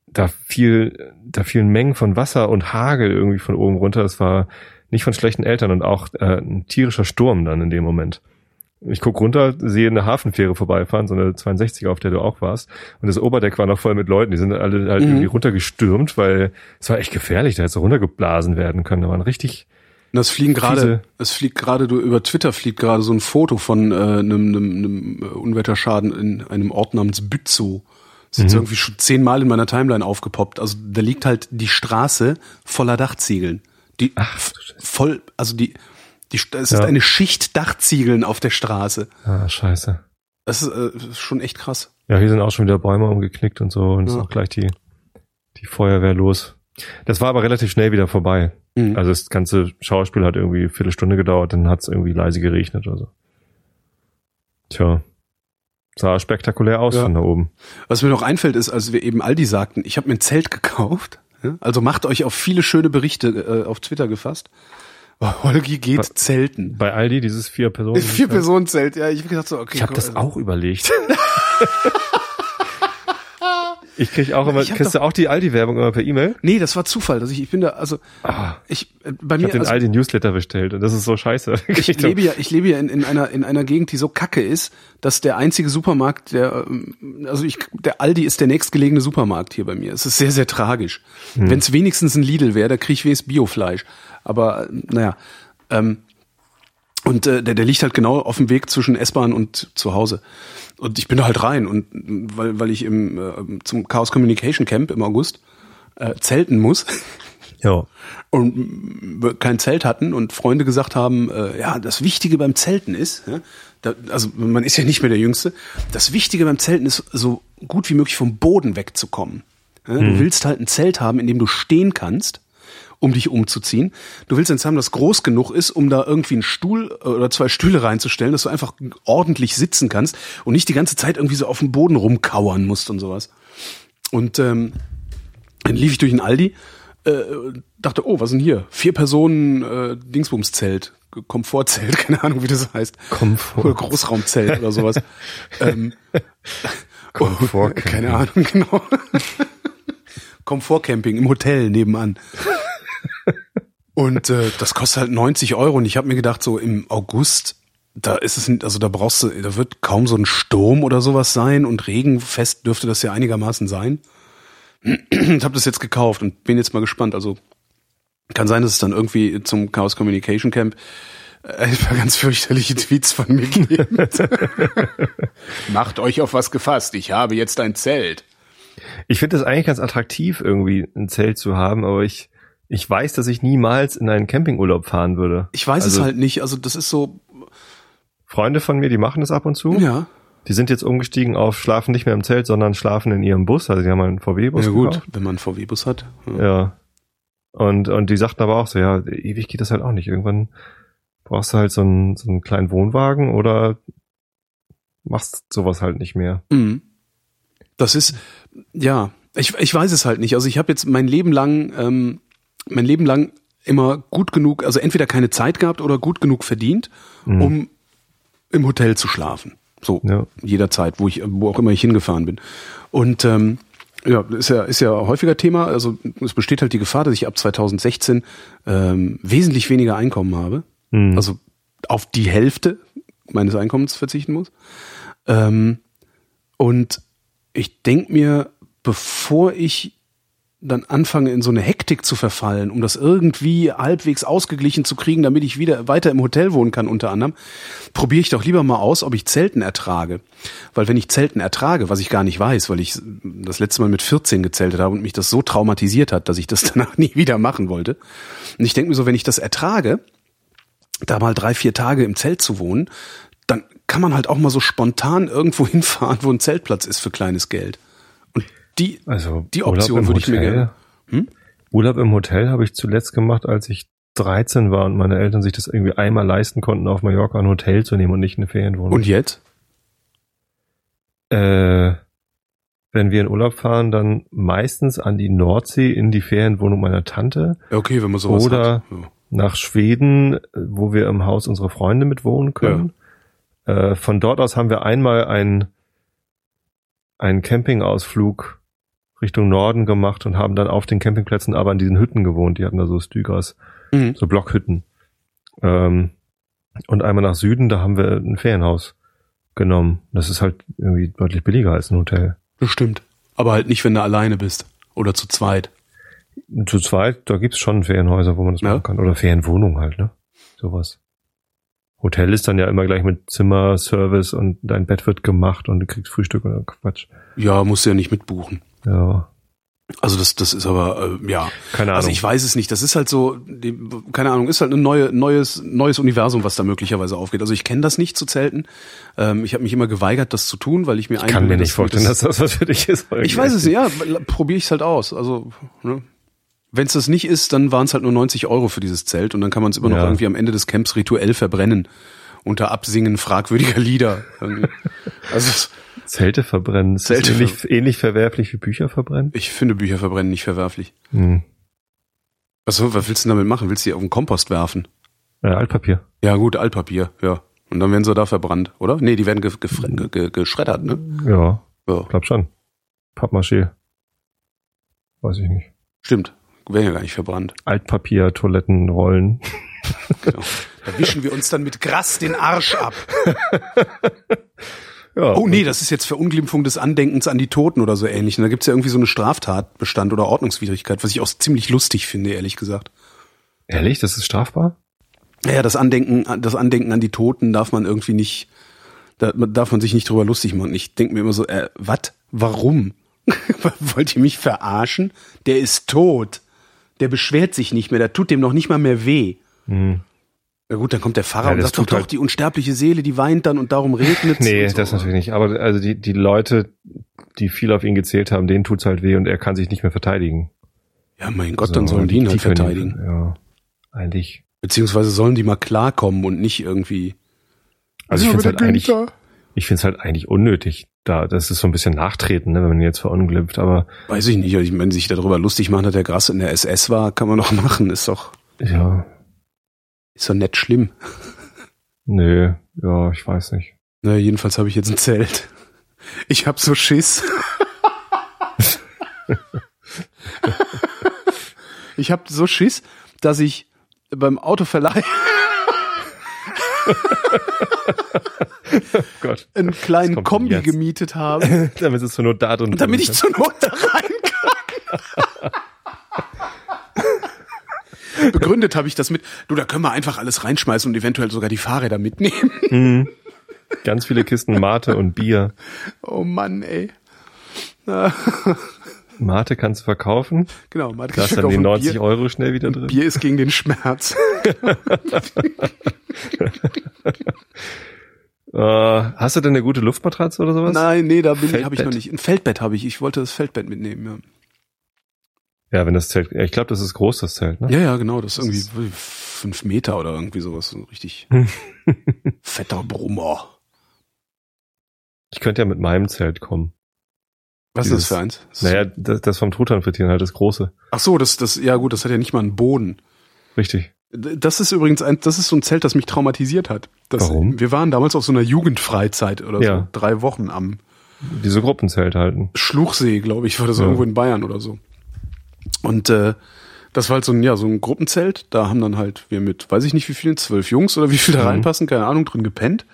da fiel, da fielen Mengen von Wasser und Hagel irgendwie von oben runter. Es war nicht von schlechten Eltern und auch äh, ein tierischer Sturm dann in dem Moment. Ich guck runter, sehe eine Hafenfähre vorbeifahren, so eine 62er, auf der du auch warst. Und das Oberdeck war noch voll mit Leuten. Die sind alle halt Mhm. irgendwie runtergestürmt, weil es war echt gefährlich. Da hätte es runtergeblasen werden können. Da waren richtig, Und das fliegen gerade, es fliegt gerade du über Twitter fliegt gerade so ein Foto von äh, einem, einem, einem äh, Unwetterschaden in einem Ort namens Bützow. Ist jetzt Mhm. irgendwie schon zehnmal in meiner Timeline aufgepoppt. Also da liegt halt die Straße voller Dachziegeln. Die Ach, voll, also die, die es ist Ja. eine Schicht Dachziegeln auf der Straße. ah, scheiße. Das ist, äh, das ist schon echt krass. Ja, hier sind auch schon wieder Bäume umgeknickt und so und ist Ja. auch gleich die, die Feuerwehr los. Das war aber relativ schnell wieder vorbei. Mhm. Also das ganze Schauspiel hat irgendwie eine Viertelstunde gedauert, dann hat es irgendwie leise geregnet oder so. Tja. Sah spektakulär aus Ja. von da oben. Was mir noch einfällt, ist, als wir eben Aldi sagten, ich habe mir ein Zelt gekauft. Also macht euch auf viele schöne Berichte äh, auf Twitter gefasst. Holgi geht Was? zelten. Bei Aldi, dieses vier Personen. Vier Personen Zelt, ja. Ich habe gedacht so, okay. Ich habe das also- auch überlegt. ich krieg auch immer, Ich kriegst du auch die Aldi-Werbung immer per E-Mail? Nee, das war Zufall. Dass ich, ich bin da, also Ah, ich äh, bei ich mir, habe den also, Aldi-Newsletter bestellt und das ist so scheiße. ich lebe ja, ich lebe ja in, in einer in einer Gegend, die so kacke ist, dass der einzige Supermarkt, der ähm, also ich, der Aldi ist der nächstgelegene Supermarkt hier bei mir. Es ist sehr sehr tragisch. Hm. Wenn es wenigstens ein Lidl wäre, da kriege ich wenigstens Biofleisch. Aber naja. Ähm, und äh, der, der liegt halt genau auf dem Weg zwischen S-Bahn und zu Hause. Und ich bin da halt rein und weil, weil ich im äh, zum Chaos Communication Camp im August äh, zelten muss ja. und kein Zelt hatten und Freunde gesagt haben, äh, ja, das Wichtige beim Zelten ist, ja, da, also man ist ja nicht mehr der Jüngste, das Wichtige beim Zelten ist, so gut wie möglich vom Boden wegzukommen. Ja, Du willst halt ein Zelt haben, in dem du stehen kannst, um dich umzuziehen. Du willst eins haben, das groß genug ist, um da irgendwie einen Stuhl äh, oder zwei Stühle reinzustellen, dass du einfach ordentlich sitzen kannst und nicht die ganze Zeit irgendwie so auf dem Boden rumkauern musst und sowas. Und ähm, dann lief ich durch den Aldi, äh, dachte, oh, was denn hier? Vier Personen äh, Dingsbumszelt, Komfortzelt, keine Ahnung, wie das heißt. Komfort. Oder Großraumzelt oder sowas. ähm, Komfort. keine Ahnung, genau. Komfortcamping im Hotel nebenan. Und äh, das kostet halt 90 Euro. Und ich habe mir gedacht, so im August, da ist es, also da brauchst du, da wird kaum so ein Sturm oder sowas sein und regenfest dürfte das ja einigermaßen sein. Ich habe das jetzt gekauft und bin jetzt mal gespannt. Also kann sein, dass es dann irgendwie zum Chaos Communication Camp äh, ein paar ganz fürchterliche Tweets von mir gibt. Macht euch auf was gefasst. Ich habe jetzt ein Zelt. Ich finde es eigentlich ganz attraktiv, irgendwie ein Zelt zu haben, aber ich ich weiß, dass ich niemals in einen Campingurlaub fahren würde. Ich weiß Also- es halt nicht. Also das ist so, Freunde von mir, die machen das ab und zu. ja. Die sind jetzt umgestiegen auf schlafen nicht mehr im Zelt, sondern schlafen in ihrem Bus. Also die haben einen VW-Bus. Ja gut, gekauft. wenn man einen VW-Bus hat. Ja. Ja. Und, und die sagten aber auch so, ja, ewig geht das halt auch nicht. Irgendwann brauchst du halt so einen, so einen kleinen Wohnwagen oder machst sowas halt nicht mehr. Mhm. Das ist, ja, ich, ich weiß es halt nicht. Also ich habe jetzt mein Leben lang, ähm, mein Leben lang immer gut genug, also entweder keine Zeit gehabt oder gut genug verdient, Mhm. um im Hotel zu schlafen. So Ja. jederzeit, wo ich, wo auch immer ich hingefahren bin. Und ähm, ja, ist ja, ist ja häufiger Thema. Also es besteht halt die Gefahr, dass ich ab 2016 ähm, wesentlich weniger Einkommen habe. Mhm. Also auf die Hälfte meines Einkommens verzichten muss. Ähm, und ich denk mir, bevor ich dann anfange, in so eine Hektik zu verfallen, um das irgendwie halbwegs ausgeglichen zu kriegen, damit ich wieder weiter im Hotel wohnen kann, unter anderem, probiere ich doch lieber mal aus, ob ich Zelten ertrage. Weil wenn ich Zelten ertrage, was ich gar nicht weiß, weil ich das letzte Mal mit 14 gezeltet habe und mich das so traumatisiert hat, dass ich das danach nie wieder machen wollte. Und ich denke mir so, wenn ich das ertrage, da mal drei, vier Tage im Zelt zu wohnen, dann kann man halt auch mal so spontan irgendwo hinfahren, wo ein Zeltplatz ist für kleines Geld. Die, Also die Option würde ich mir gerne. Hm? Urlaub im Hotel habe ich zuletzt gemacht, als ich 13 war und meine Eltern sich das irgendwie einmal leisten konnten, auf Mallorca ein Hotel zu nehmen und nicht eine Ferienwohnung. Und jetzt? äh, wenn wir in Urlaub fahren, dann meistens an die Nordsee in die Ferienwohnung meiner Tante, Ja, Okay, wenn man sowas Oder- hat. Ja. nach Schweden, wo wir im Haus unserer Freunde mit wohnen können. Äh, von dort aus haben wir einmal einen, einen Campingausflug Richtung Norden gemacht und haben dann auf den Campingplätzen aber in diesen Hütten gewohnt. Die hatten da so Stügers, Mhm. so Blockhütten. Ähm, und einmal nach Süden, da haben wir ein Ferienhaus genommen. Das ist halt irgendwie deutlich billiger als ein Hotel. Bestimmt. Aber halt nicht, wenn du alleine bist. Oder zu zweit. Zu zweit, da gibt's schon Ferienhäuser, wo man das Ja. machen kann. Oder Ferienwohnungen halt, ne? Sowas. Hotel ist dann ja immer gleich mit Zimmer, Service und dein Bett wird gemacht und du kriegst Frühstück oder Quatsch. Ja, musst du ja nicht mitbuchen. Ja, Also das, das ist aber, äh, ja. keine Ahnung. Also ich weiß es nicht. Das ist halt so, die, keine Ahnung, ist halt ein neue, neues, neues Universum, was da möglicherweise aufgeht. Also ich kenne das nicht zu zelten. Ähm, ich habe mich immer geweigert, das zu tun, weil ich mir ich kann mir nicht vorstellen, dass das was für dich ist. Ich weiß es nicht, ja, probiere ich es halt aus. Also, ne? wenn es das nicht ist, dann waren es halt nur 90 Euro für dieses Zelt und dann kann man es immer noch Ja. irgendwie am Ende des Camps rituell verbrennen. Unter Absingen fragwürdiger Lieder. Also Zelte verbrennen. Ist Zelte ähnlich, ähnlich verwerflich wie Bücher verbrennen? ich finde Bücher verbrennen nicht verwerflich. Hm. Also, was willst du denn damit machen? Willst du die auf den Kompost werfen? Äh, Altpapier. Ja gut, Altpapier, ja. Und dann werden sie da verbrannt, oder? Nee, die werden ge gefre- ge ge geschreddert, ne? Ja, Ja, glaub schon. Pappmaché. Weiß ich nicht. stimmt. Werden ja gar nicht verbrannt. Altpapier, Toiletten, Rollen. Genau. Da wischen wir uns dann mit Gras den Arsch ab. Ja, Oh nee, das ist jetzt Verunglimpfung des Andenkens an die Toten oder so ähnlich. Und da gibt's ja irgendwie so eine Straftatbestand oder Ordnungswidrigkeit, was ich auch ziemlich lustig finde, ehrlich gesagt. Ehrlich, das ist strafbar? Naja, das Andenken, das Andenken an die Toten darf man irgendwie nicht, da darf man sich nicht drüber lustig machen. Ich denke mir immer so, äh, was? Warum? Wollt ihr mich verarschen? Der ist tot. Der beschwert sich nicht mehr, der tut dem noch nicht mal mehr weh. Hm. Na gut, dann kommt der Pfarrer Ja, und das sagt doch, tut doch, halt- die unsterbliche Seele, die weint dann und darum regnet Nee, und so. das natürlich nicht. Aber also die, die Leute, die viel auf ihn gezählt haben, denen tut's halt weh und er kann sich nicht mehr verteidigen. Ja, mein Gott, So, dann sollen die ihn halt in die- verteidigen. Ja, eigentlich. Beziehungsweise sollen die mal klarkommen und nicht irgendwie. Also ich Ja, finde aber halt eigentlich, Günther. ich finde es halt eigentlich unnötig. Da, das ist so ein bisschen nachtreten, ne, wenn man jetzt verunglimpft. Aber Weiß ich nicht. Ich meine, sich darüber lustig machen, dass der Gras in der SS war, kann man doch machen. Ist doch, ja, ist doch nicht schlimm. nö, ja, ich weiß nicht. Na, jedenfalls habe ich jetzt ein Zelt. Ich hab so Schiss. ich hab so Schiss, dass ich beim Autoverleih Oh Gott. einen kleinen Kombi jetzt? gemietet habe, damit es zur Not da drin damit ich zur Not da rein Begründet habe ich das mit, du, da können wir einfach alles reinschmeißen und eventuell sogar die Fahrräder mitnehmen. Mhm. Ganz viele Kisten Mate und Bier. Oh Mann, ey. Mate kannst du verkaufen. Genau, Mate Da hast dann die 90 Bier, Euro schnell wieder drin. Bier ist gegen den Schmerz. Äh, hast du denn eine gute Luftmatratze oder sowas? Nein, nee, da bin ich, habe ich noch nicht. Ein Feldbett habe ich. Ich wollte das Feldbett mitnehmen, ja. Ja, wenn das Zelt, ich glaube, das ist groß, das Zelt, ne? Ja, ja, genau. Das ist Das irgendwie fünf Meter oder irgendwie sowas. So richtig fetter Brummer. Ich könnte ja mit meinem Zelt kommen. Was Dieses- ist das für eins? Das ist- Naja, das, das vom Truthahn frittieren halt das große. Ach so, das, das, ja gut, das hat ja nicht mal einen Boden. Richtig. Das ist übrigens ein, das ist so ein Zelt, das mich traumatisiert hat. Das, Warum? Wir waren damals auf so einer Jugendfreizeit oder Ja. so, drei Wochen am Diese Gruppenzelt halten. Schluchsee, glaube ich, war das Ja. irgendwo in Bayern oder so. Und äh, das war halt so ein, ja, so ein Gruppenzelt. Da haben dann halt wir mit, weiß ich nicht wie vielen, zwölf Jungs oder wie viel da Mhm. reinpassen, keine Ahnung, drin gepennt.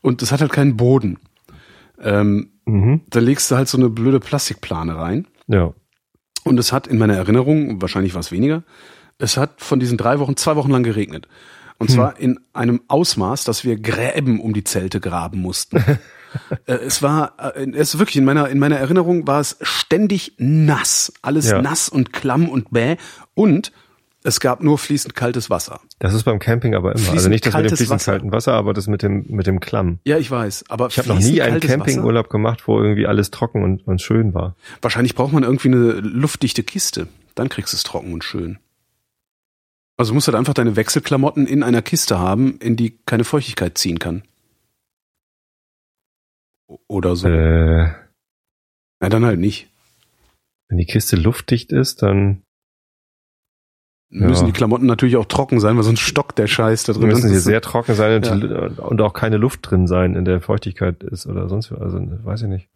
Und das hat halt keinen Boden. Ähm, Mhm. da legst du halt so eine blöde Plastikplane rein. Ja. Und es hat in meiner Erinnerung, wahrscheinlich war es weniger, es hat von diesen drei Wochen zwei Wochen lang geregnet. Und zwar in einem Ausmaß, dass wir Gräben um die Zelte graben mussten. äh, es war, äh, es ist wirklich in meiner, in meiner Erinnerung war es ständig nass. Alles Ja. nass und klamm und bäh. Und es gab nur fließend kaltes Wasser. Das ist beim Camping aber immer. also Fließend nicht das mit dem fließend Wasser. kalten Wasser, aber das mit dem, mit dem Klamm. Ja, ich weiß. Aber Ich habe noch nie einen? Campingurlaub gemacht, wo irgendwie alles trocken und, und schön war. Wahrscheinlich braucht man irgendwie eine luftdichte Kiste. Dann kriegst du es trocken und schön. Also du musst halt einfach deine Wechselklamotten in einer Kiste haben, in die keine Feuchtigkeit ziehen kann. Oder so. Äh, Na, dann halt nicht. wenn die Kiste luftdicht ist, dann Ja. Müssen die Klamotten natürlich auch trocken sein, weil sonst stockt der Scheiß da drin. müssen sie sehr trocken sein und, die, und auch keine Luft drin sein, in der Feuchtigkeit ist oder sonst was. Also weiß ich nicht.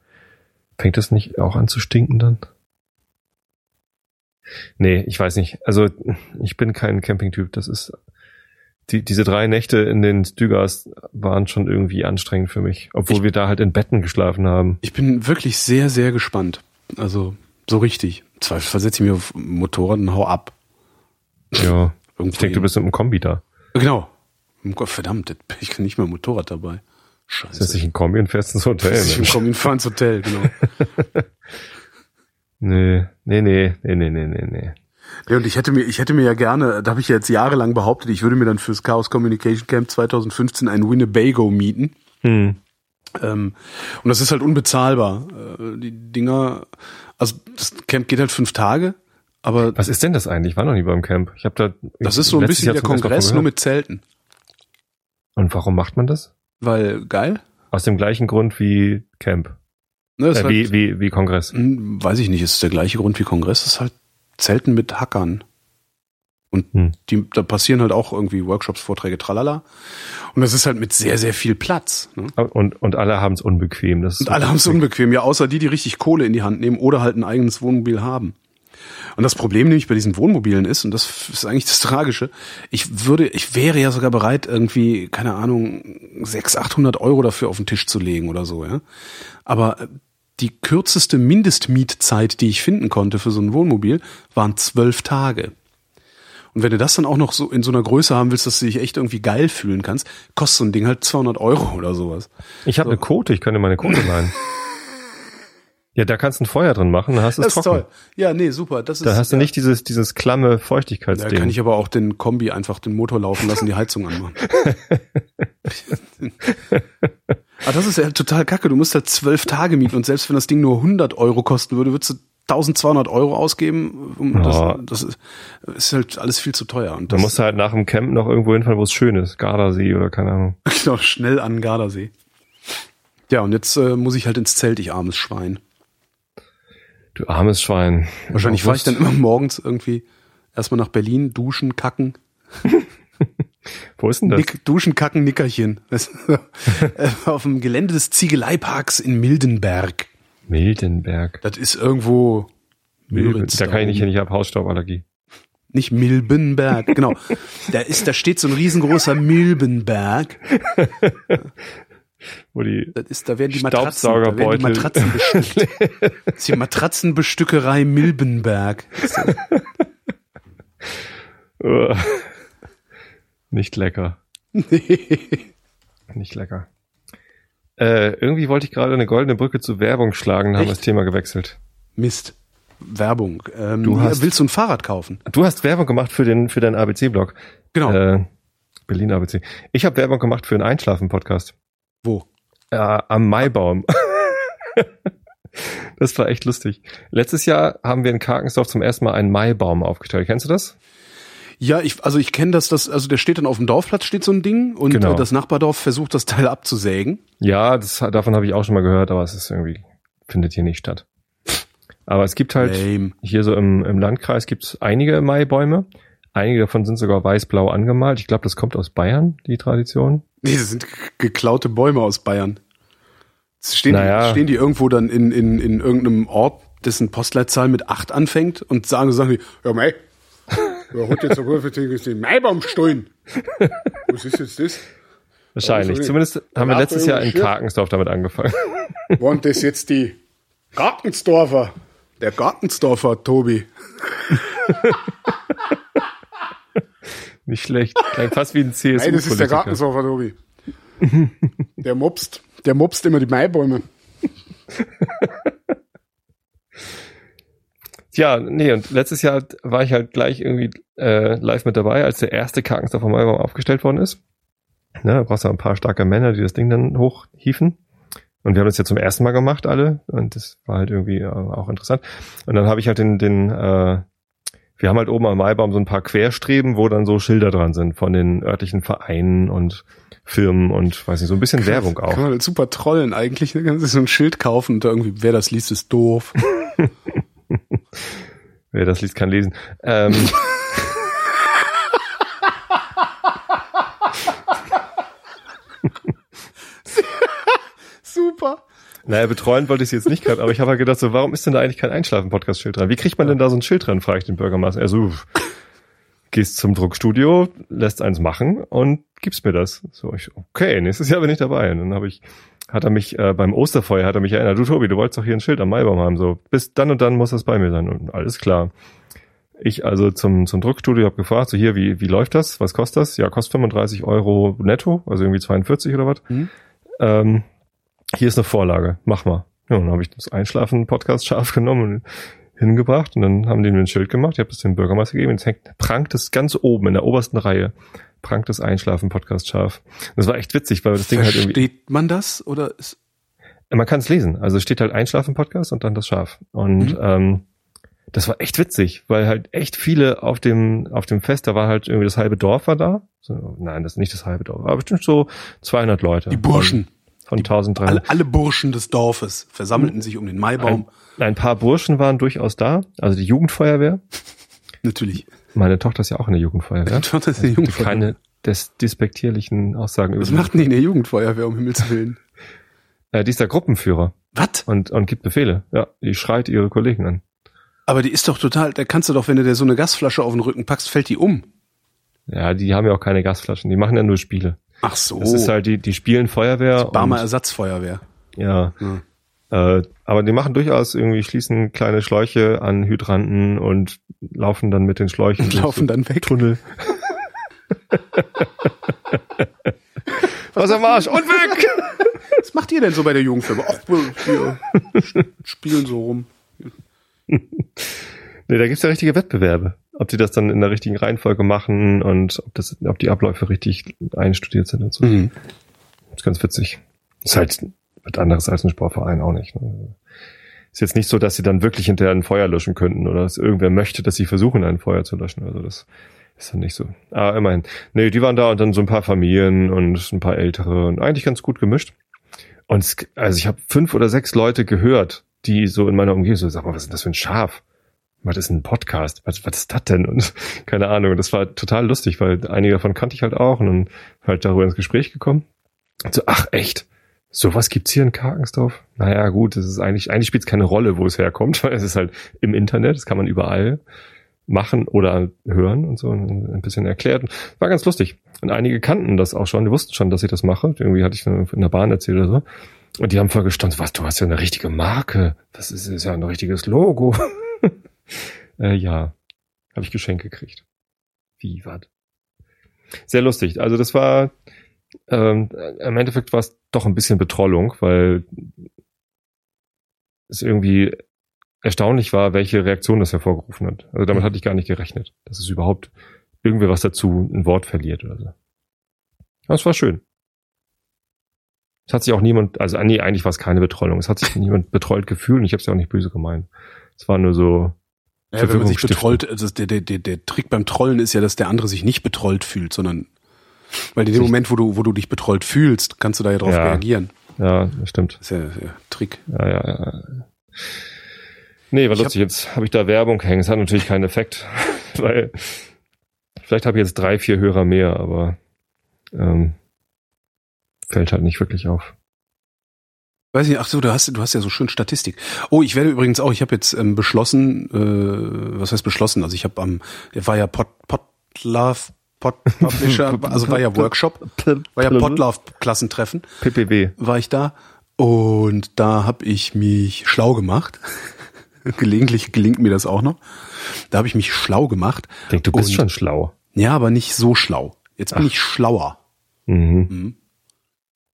Fängt das nicht auch an zu stinken dann? Nee, ich weiß nicht. Also ich bin kein Campingtyp. Das ist die, diese drei Nächte in den Stügers waren schon irgendwie anstrengend für mich, obwohl Ich- wir da halt in Betten geschlafen haben. Ich bin wirklich sehr, sehr gespannt. Also so richtig. Zwar versetze ich mich auf ein Motorrad und hau ab. Ja, ich denke, du bist mit einem Kombi da. Genau. Gott, verdammt, ich kann nicht mehr Motorrad dabei. Scheiße. dich in ein Kombi und fährst ins Hotel. Ich Mensch. komme fahren ins Hotel, genau. Nee, nee, nee, nee, nee, nee, nee. Ja, und ich hätte mir, ich hätte mir ja gerne, da habe ich ja jetzt jahrelang behauptet, ich würde mir dann fürs Chaos Communication Camp 2015 ein Winnebago mieten. Hm. Ähm, und das ist halt unbezahlbar. Äh, die Dinger, also das Camp geht halt fünf Tage, aber Was ist denn das eigentlich? Ich war noch nie beim Camp. Ich habe da. das ist so ein bisschen Jahr der Kongress, nur mit Zelten. Und warum macht man das? Weil geil. Aus dem gleichen Grund wie Camp. Ne, Äh, halt, wie, wie, wie Kongress. Hm, weiß ich nicht, ist der gleiche Grund wie Kongress, ist halt Zelten mit Hackern. Und Hm. die, da passieren halt auch irgendwie Workshops, Vorträge, tralala. Und das ist halt mit sehr, sehr viel Platz. Ne? Und, und alle haben es unbequem. Das Und alle haben es unbequem, ja, außer die, die richtig Kohle in die Hand nehmen oder halt ein eigenes Wohnmobil haben. Und das Problem nämlich bei diesen Wohnmobilen ist, und das ist eigentlich das Tragische, ich würde, ich wäre ja sogar bereit, irgendwie, keine Ahnung, 600, 800 Euro dafür auf den Tisch zu legen oder so, ja. Aber äh, die kürzeste Mindestmietzeit, die ich finden konnte für so ein Wohnmobil, waren zwölf Tage. Und wenn du das dann auch noch so in so einer Größe haben willst, dass du dich echt irgendwie geil fühlen kannst, kostet so ein Ding halt 200 Euro oder sowas. Ich habe eine Kote, ich könnte meine Kote leihen. ja, da kannst du ein Feuer drin machen, dann hast du es Das ist trocken. toll. Ja, nee, super. Das ist, Da hast du ja. nicht dieses, dieses klamme Da Feuchtigkeitsding. kann ich aber auch den Kombi einfach den Motor laufen lassen, die Heizung anmachen. aber das ist ja total kacke. Du musst halt zwölf Tage mieten und selbst wenn das Ding nur 100 Euro kosten würde, würdest du 1200 Euro ausgeben. Um Ja. das, das ist, halt alles viel zu teuer. Und da das musst du halt nach dem Camp noch irgendwo hinfahren, wo es schön ist. Gardasee oder keine Ahnung. genau schnell an Gardasee. Ja, und jetzt äh, muss ich halt ins Zelt, ich armes Schwein. Du armes Schwein. Wahrscheinlich fahre ich dann immer morgens irgendwie erstmal nach Berlin, duschen, kacken, Wo ist denn das? Nick, Duschen, Kacken, Nickerchen. Äh, Auf dem Gelände des Ziegeleiparks in Mildenberg. Mildenberg. Das ist irgendwo. Müritz Da kann ich nicht hin, ich habe Hausstauballergie. Nicht Milbenberg, genau. Da ist, da steht so ein riesengroßer Milbenberg. Wo die Das ist, da werden die Matratzen, da werden die. Matratzen bestückt. Das ist die Matratzenbestückerei Milbenberg. Nicht lecker. Nicht lecker. Äh, irgendwie wollte ich gerade eine goldene Brücke zu Werbung schlagen, haben wir Echt? das Thema gewechselt. Mist. Werbung. Ähm, Du hast- willst du ein Fahrrad kaufen? Du hast Werbung gemacht für den für deinen ABC-Blog. Genau. Äh, Berlin ABC. Ich habe Werbung gemacht für einen Einschlafen-Podcast. Wo? Äh, am Maibaum. das war echt lustig. Letztes Jahr haben wir in Karkensdorf zum ersten Mal einen Maibaum aufgestellt. Kennst du das? Ja, ich, also ich kenne das, das, also der steht dann auf dem Dorfplatz, steht so ein Ding und Genau. äh, das Nachbardorf versucht das Teil abzusägen. Ja, das, davon habe ich auch schon mal gehört, aber es ist irgendwie, findet hier nicht statt. Aber es gibt halt, Lame. hier so im, im Landkreis gibt es einige Maibäume. Einige davon sind sogar weiß-blau angemalt. Ich glaube, das kommt aus Bayern, die Tradition. Nee, das sind geklaute Bäume aus Bayern. Stehen, Naja. die, stehen die irgendwo dann in, in, in irgendeinem Ort, dessen Postleitzahl mit acht anfängt und sagen, sagen die, ja mei, wer hat jetzt sogar für den den Maibaum stehen? Was ist jetzt das? Wahrscheinlich. Also, Zumindest haben wir letztes Jahr in Karkensdorf damit angefangen. Waren das jetzt die Gartensdorfer? Der Gartensdorfer, Tobi. Nicht schlecht. Klingt fast wie ein CSU. Nein, das ist der Gartensdorfer, Tobi. Der mopst, der mopst immer die Maibäume. Ja, nee, und letztes Jahr war ich halt gleich irgendwie äh, live mit dabei, als der erste Karkensdorfer Maibaum aufgestellt worden ist. Ne, da brauchst du ein paar starke Männer, die das Ding dann hochhieven. Und wir haben das ja zum ersten Mal gemacht, alle. Und das war halt irgendwie äh, auch interessant. Und dann habe ich halt den, den, äh, wir haben halt oben am Maibaum so ein paar Querstreben, wo dann so Schilder dran sind von den örtlichen Vereinen und Firmen und weiß nicht, so ein bisschen Werbung auch. Kann man halt super trollen eigentlich. Ne? Kann sich so ein Schild kaufen und irgendwie, wer das liest, ist doof. Wer das liest, kann lesen. Ähm, super. naja, betreuen wollte ich es jetzt nicht gerade, aber ich habe halt gedacht, so, warum ist denn da eigentlich kein Einschlafen-Podcast-Schild dran? Wie kriegt man denn da so ein Schild dran, frage ich den Bürgermeister. Er so, pff, gehst zum Druckstudio, lässt eins machen und gibst mir das. So, ich, okay, nächstes Jahr bin ich dabei. Und dann habe ich, hat er mich äh, beim Osterfeuer, hat er mich erinnert, du Tobi, du wolltest doch hier ein Schild am Maibaum haben. So, bis dann und dann muss das bei mir sein. Und alles klar. Ich also zum, zum Druckstudio habe gefragt, so hier, wie, wie läuft das? Was kostet das? Ja, kostet 35 Euro netto, also irgendwie 42 oder was. Mhm. Ähm, hier ist eine Vorlage, mach mal. Ja, dann habe ich das Einschlafen-Podcast scharf genommen und hingebracht und dann haben die mir ein Schild gemacht. Ich habe es dem Bürgermeister gegeben. Jetzt hängt, prangt es ganz oben in der obersten Reihe. Prangt das Einschlafen-Podcast scharf. Das war echt witzig, weil das Ding halt irgendwie. Versteht man das oder ist, Man kann es lesen. Also es steht halt Einschlafen-Podcast und dann das Schaf. Und Mhm. ähm, das war echt witzig, weil halt echt viele auf dem auf dem Fest, da war halt irgendwie das halbe Dorf war da. So, nein, das ist nicht das halbe Dorf, aber bestimmt so 200 Leute. die Burschen, Von, von 1300. alle, alle Burschen des Dorfes versammelten sich um den Maibaum. Ein, ein paar Burschen waren durchaus da, also die Jugendfeuerwehr. Natürlich. Meine Tochter ist ja auch in der Jugendfeuerwehr. Das ist eine Jugendfeuerwehr. Keine des despektierlichen Aussagen über Was macht denn die in der Jugendfeuerwehr, um Himmels Willen? äh, Die ist der Gruppenführer Was? und, und gibt Befehle. Ja, die schreit ihre Kollegen an. Aber die ist doch total, da kannst du doch, wenn du dir so eine Gasflasche auf den Rücken packst, fällt die um. Ja, die haben ja auch keine Gasflaschen, die machen ja nur Spiele. Ach so. Das ist halt, die, die spielen Feuerwehr. Barmer und, Ersatzfeuerwehr. ja. Ja. Äh, aber die machen durchaus irgendwie, schließen kleine Schläuche an Hydranten und laufen dann mit den Schläuchen Und laufen dann weg. Tunnel. Was am Arsch und weg! Was macht ihr denn so bei der Jugendfeuerwehr? Ach, wir, spielen so rum. Nee, da gibt's ja richtige Wettbewerbe. Ob die das dann in der richtigen Reihenfolge machen und ob das, ob die Abläufe richtig einstudiert sind und so. Mhm. ist ganz witzig. Ist halt was anderes als ein Sportverein auch nicht. Ne? Ist jetzt nicht so, dass sie dann wirklich hinterher ein Feuer löschen könnten oder dass irgendwer möchte, dass sie versuchen, ein Feuer zu löschen. Also das ist dann nicht so. Aber immerhin. Nee, die waren da und dann so ein paar Familien und ein paar ältere und eigentlich ganz gut gemischt. Und es, also ich habe fünf oder sechs Leute gehört, die so in meiner Umgebung so, sag mal, was ist denn das für ein Schaf? Was ist ein Podcast? Was, was ist das denn? Und keine Ahnung. Das war total lustig, weil einige davon kannte ich halt auch und dann halt darüber ins Gespräch gekommen. Und so, ach echt? Sowas gibt's hier in Karkensdorf? Naja, gut, das ist eigentlich, eigentlich spielt es keine Rolle, wo es herkommt, weil es ist halt im Internet, das kann man überall machen oder hören und so ein bisschen erklärt. War ganz lustig. Und einige kannten das auch schon, die wussten schon, dass ich das mache. Irgendwie hatte ich in der Bahn erzählt oder so. Und die haben voll gestaunt, was, du hast ja eine richtige Marke. Das ist, ist ja ein richtiges Logo. äh, ja, habe ich Geschenk gekriegt. Wie, was? Sehr lustig. Also das war, ähm, im Endeffekt war es doch ein bisschen Betrollung, weil es irgendwie erstaunlich war, welche Reaktion das hervorgerufen hat. Also damit Mhm. hatte ich gar nicht gerechnet, dass es überhaupt irgendwie was dazu ein Wort verliert oder so. Aber es war schön. Es hat sich auch niemand, also nee, eigentlich war es keine Betreuung. Es hat sich niemand betreut gefühlt und ich habe es ja auch nicht böse gemeint. Es war nur so, Ja, wenn man sich betrollt, also der, der, der, der Trick beim Trollen ist ja, dass der andere sich nicht betrollt fühlt, sondern weil in dem Moment, wo du, wo du dich betrollt fühlst, kannst du da ja drauf Ja. reagieren. ja, stimmt. Das ist ja, ja Trick. Ja, ja, ja. Nee, war Ich lustig. Jetzt habe ich da Werbung hängen. Es hat natürlich keinen Effekt, weil vielleicht habe ich jetzt drei, vier Hörer mehr, aber ähm, fällt halt nicht wirklich auf. Weiß nicht, ach so, du hast, du hast ja so schön Statistik. Oh, ich werde übrigens auch, ich habe jetzt ähm, beschlossen, äh, was heißt beschlossen? Also ich habe am, war ja Pod, Podlove, Pod Publisher, also war ja Workshop, war ja Podlove-Klassentreffen, PPW. war ich da und da habe ich mich schlau gemacht. Gelegentlich gelingt mir das auch noch. Da habe ich mich schlau gemacht. Ich denke, du bist Und- schon schlau. Ja, aber nicht so schlau. Jetzt bin ich schlauer. Mhm.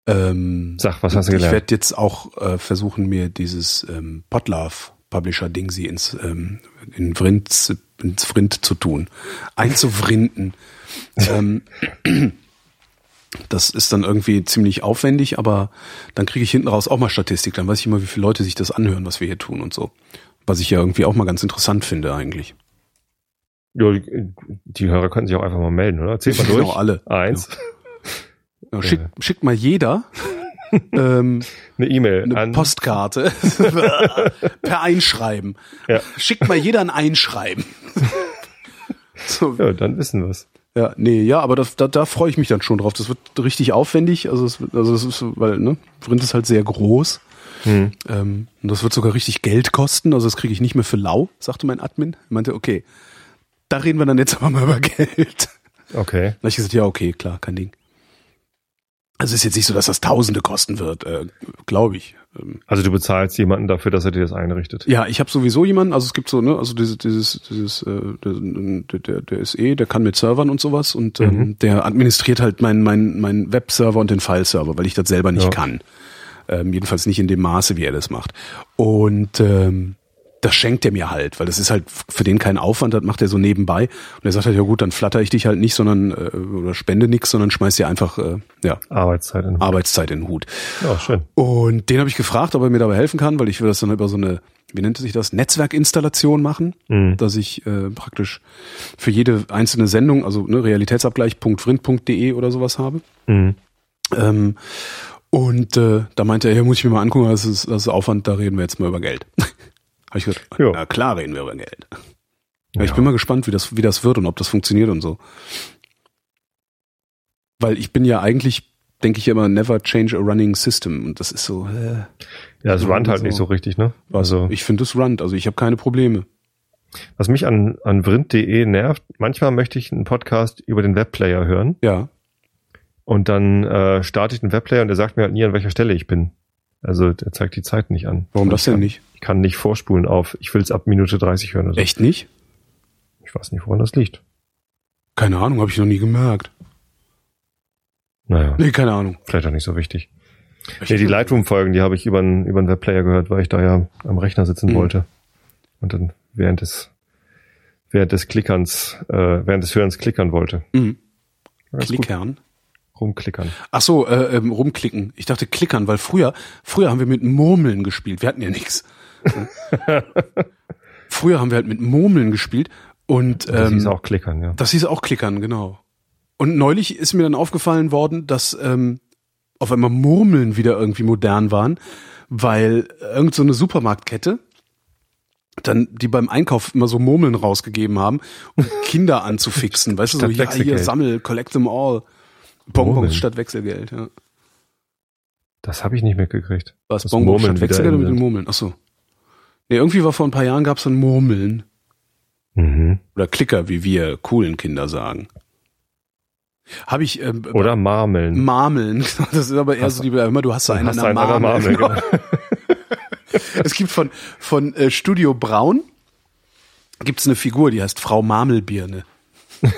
Ähm, Sag, was hast du ich gelernt? werde jetzt auch äh, versuchen, mir dieses ähm, Podlove Publisher Ding sie ins ähm, in Vrind, ins Vrind zu tun, einzuvrinden. Ähm, das ist dann irgendwie ziemlich aufwendig, aber dann kriege ich hinten raus auch mal Statistik. Dann weiß ich immer, wie viele Leute sich das anhören, was wir hier tun und so. Was ich ja irgendwie auch mal ganz interessant finde eigentlich. Ja, die, die Hörer können sich auch einfach mal melden, oder? Zählt mal durch. Genau, alle. Eins. Ja, schickt, schickt mal jeder ähm, Eine E-Mail eine an. Postkarte per Einschreiben. Ja. Schickt mal jeder ein Einschreiben. so, Ja, dann wissen wir's. Ja, nee, ja, aber das, da, da freue ich mich dann schon drauf. Das wird richtig aufwendig. Also, es, wird- also das ist, weil, ne, Vrind ist halt sehr groß. Hm. Ähm, und das wird sogar richtig Geld kosten. Also das kriege ich nicht mehr für lau, sagte mein Admin. Er meinte, okay, da reden wir dann jetzt aber mal über Geld. Okay. Da hab ich gesagt, ja, okay, klar, kein Ding. Also es ist jetzt nicht so, dass das Tausende kosten wird, äh, glaube ich. Ähm, Also du bezahlst jemanden dafür, dass er dir das einrichtet. Ja, ich habe sowieso jemanden, also es gibt so, ne, also dieses, dieses, dieses, äh, der, der, der ist eh, der kann mit Servern und sowas und ähm, Mhm. der administriert halt meinen mein, mein Webserver und den File-Server, weil ich das selber nicht Ja. kann. Ähm, jedenfalls nicht in dem Maße, wie er das macht. Und ähm, das schenkt er mir halt, weil das ist halt für den kein Aufwand, das macht er so nebenbei. Und er sagt halt, ja gut, dann flatter ich dich halt nicht, sondern äh, oder spende nix, sondern schmeiß dir einfach äh, ja, Arbeitszeit. In Arbeitszeit in den Hut. ja, schön. Und den habe ich gefragt, ob er mir dabei helfen kann, weil ich will das dann über so eine, wie nennt sich das, Netzwerkinstallation machen, Mhm. dass ich äh, praktisch für jede einzelne Sendung, also ne, realitätsabgleich.vrind.de oder sowas habe. Mhm. Ähm, und äh, da meinte er, ja, muss ich mir mal angucken, das ist, das ist Aufwand, da reden wir jetzt mal über Geld. habe ich gesagt, Ja. na klar reden wir über Geld. Ja, ich bin mal gespannt, wie das, wie das wird und ob das funktioniert und so. Weil ich bin ja eigentlich, denke ich immer, never change a running system. Und das ist so, äh, Ja, es runnt halt so. nicht so richtig, ne? also Also, ich finde es runnt, also ich habe keine Probleme. was mich an, an vrind.de nervt, manchmal möchte ich einen Podcast über den Webplayer hören Ja. und dann äh, starte ich den Webplayer und der sagt mir halt nie, an welcher Stelle ich bin. Also der zeigt die Zeit nicht an. Warum das denn kann, nicht? Ich kann nicht vorspulen auf, ich will es ab Minute 30 hören oder so. Echt nicht? Ich weiß nicht, woran das liegt. Keine Ahnung, habe ich noch nie gemerkt. Naja, Nee, keine Ahnung. vielleicht auch nicht so wichtig. Nee, die Lightroom-Folgen, die habe ich über einen über einen Webplayer gehört, weil ich da ja am Rechner sitzen Mhm. wollte. Und dann während des während des Klickerns, äh, während des Hörens klickern wollte. Mhm. Ganz gut. Klickern. Rumklickern. Ach so, äh, ähm, rumklicken. Ich dachte klickern, weil früher, früher haben wir mit Murmeln gespielt. Wir hatten ja nichts. früher haben wir halt mit Murmeln gespielt und Das ähm, hieß auch klickern, ja. Das hieß auch Klickern, genau. Und neulich ist mir dann aufgefallen worden, dass ähm, auf einmal Murmeln wieder irgendwie modern waren, weil irgend so eine Supermarktkette dann die beim Einkauf immer so Murmeln rausgegeben haben, um Kinder anzufixen. Weißt du, so, ja, hier, Wechselgeld. sammel, collect them all. Bonbons Murmeln. statt Wechselgeld, ja. Das habe ich nicht mitgekriegt. Was, Das Bonbons Murmeln statt Wechselgeld oder mit den Murmeln? Ach so. Nee, irgendwie war vor ein paar Jahren gab's dann Murmeln. Mhm. Oder Klicker, wie wir coolen Kinder sagen. Habe ich ähm, Oder Marmeln. Marmeln. Das ist aber eher Hast so die, immer du hast so einen Hast einen an der Marmel. Marmel, genau. Es gibt von, von äh, Studio Braun gibt's eine Figur, die heißt Frau Marmelbirne.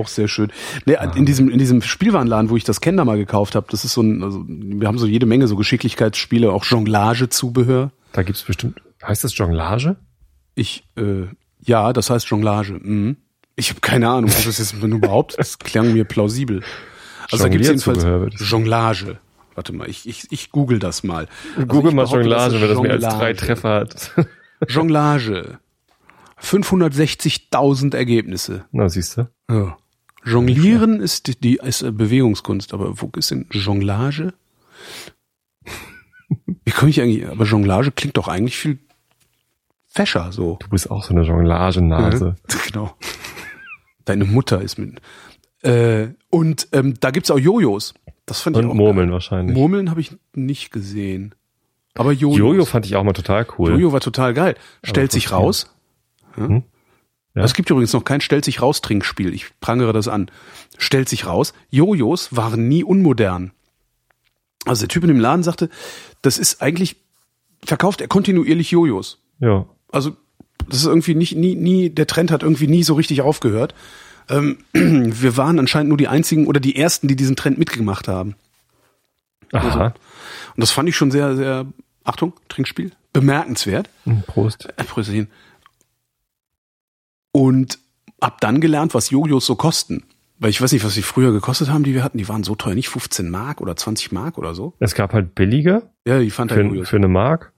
auch sehr schön. Nee, in diesem in diesem Spielwarenladen, wo ich das Kender mal gekauft habe, das ist so ein, also wir haben so jede Menge so Geschicklichkeitsspiele, auch Jonglage-Zubehör. Da gibt's bestimmt, heißt das Jonglage? Ich, äh, ja, das heißt Jonglage. Mhm. Ich habe keine Ahnung, was das jetzt überhaupt. Das klang mir plausibel. Also da gibt's jedenfalls. Jonglage. Warte mal, ich, ich, ich google das mal. Also Google mal Jonglage, wenn das mehr als drei. Treffer hat. Jonglage. 560.000 Ergebnisse. Na, siehst du. Ja. Jonglieren ist die, die ist äh, Bewegungskunst, aber wo ist denn Jonglage? Wie komme ich eigentlich? Aber Jonglage klingt doch eigentlich viel fescher so. Du bist auch so eine Jonglagenase. Ja, Genau. Deine Mutter ist mit. Äh, und ähm, da gibt's auch Jojos. Das fand ich Und auch Murmeln geil. wahrscheinlich. Murmeln habe ich nicht gesehen. Aber Jojos. Jojo fand ich auch mal total cool. Jojo war total geil. Stellt sich raus. Ja? Hm? Ja. Es gibt übrigens noch kein Stellt sich raus Trinkspiel. Ich prangere das an. Stellt sich raus. Jojos waren nie unmodern. Also der Typ in dem Laden sagte, das ist eigentlich, verkauft er kontinuierlich Jojos. Ja. Also das ist irgendwie nicht, nie, nie, der Trend hat irgendwie nie so richtig aufgehört. Ähm, wir waren anscheinend nur die einzigen oder die ersten, die diesen Trend mitgemacht haben. Aha. Und das fand ich schon sehr, sehr, Achtung, Trinkspiel, bemerkenswert. Hm, Prost. Äh, Prösterchen. Und hab dann gelernt, was Jojos so kosten. Weil ich weiß nicht, was die früher gekostet haben, die wir hatten. Die waren so teuer, nicht 15 Mark oder 20 Mark oder so. Es gab halt billige Ja, die fand für, für eine Mark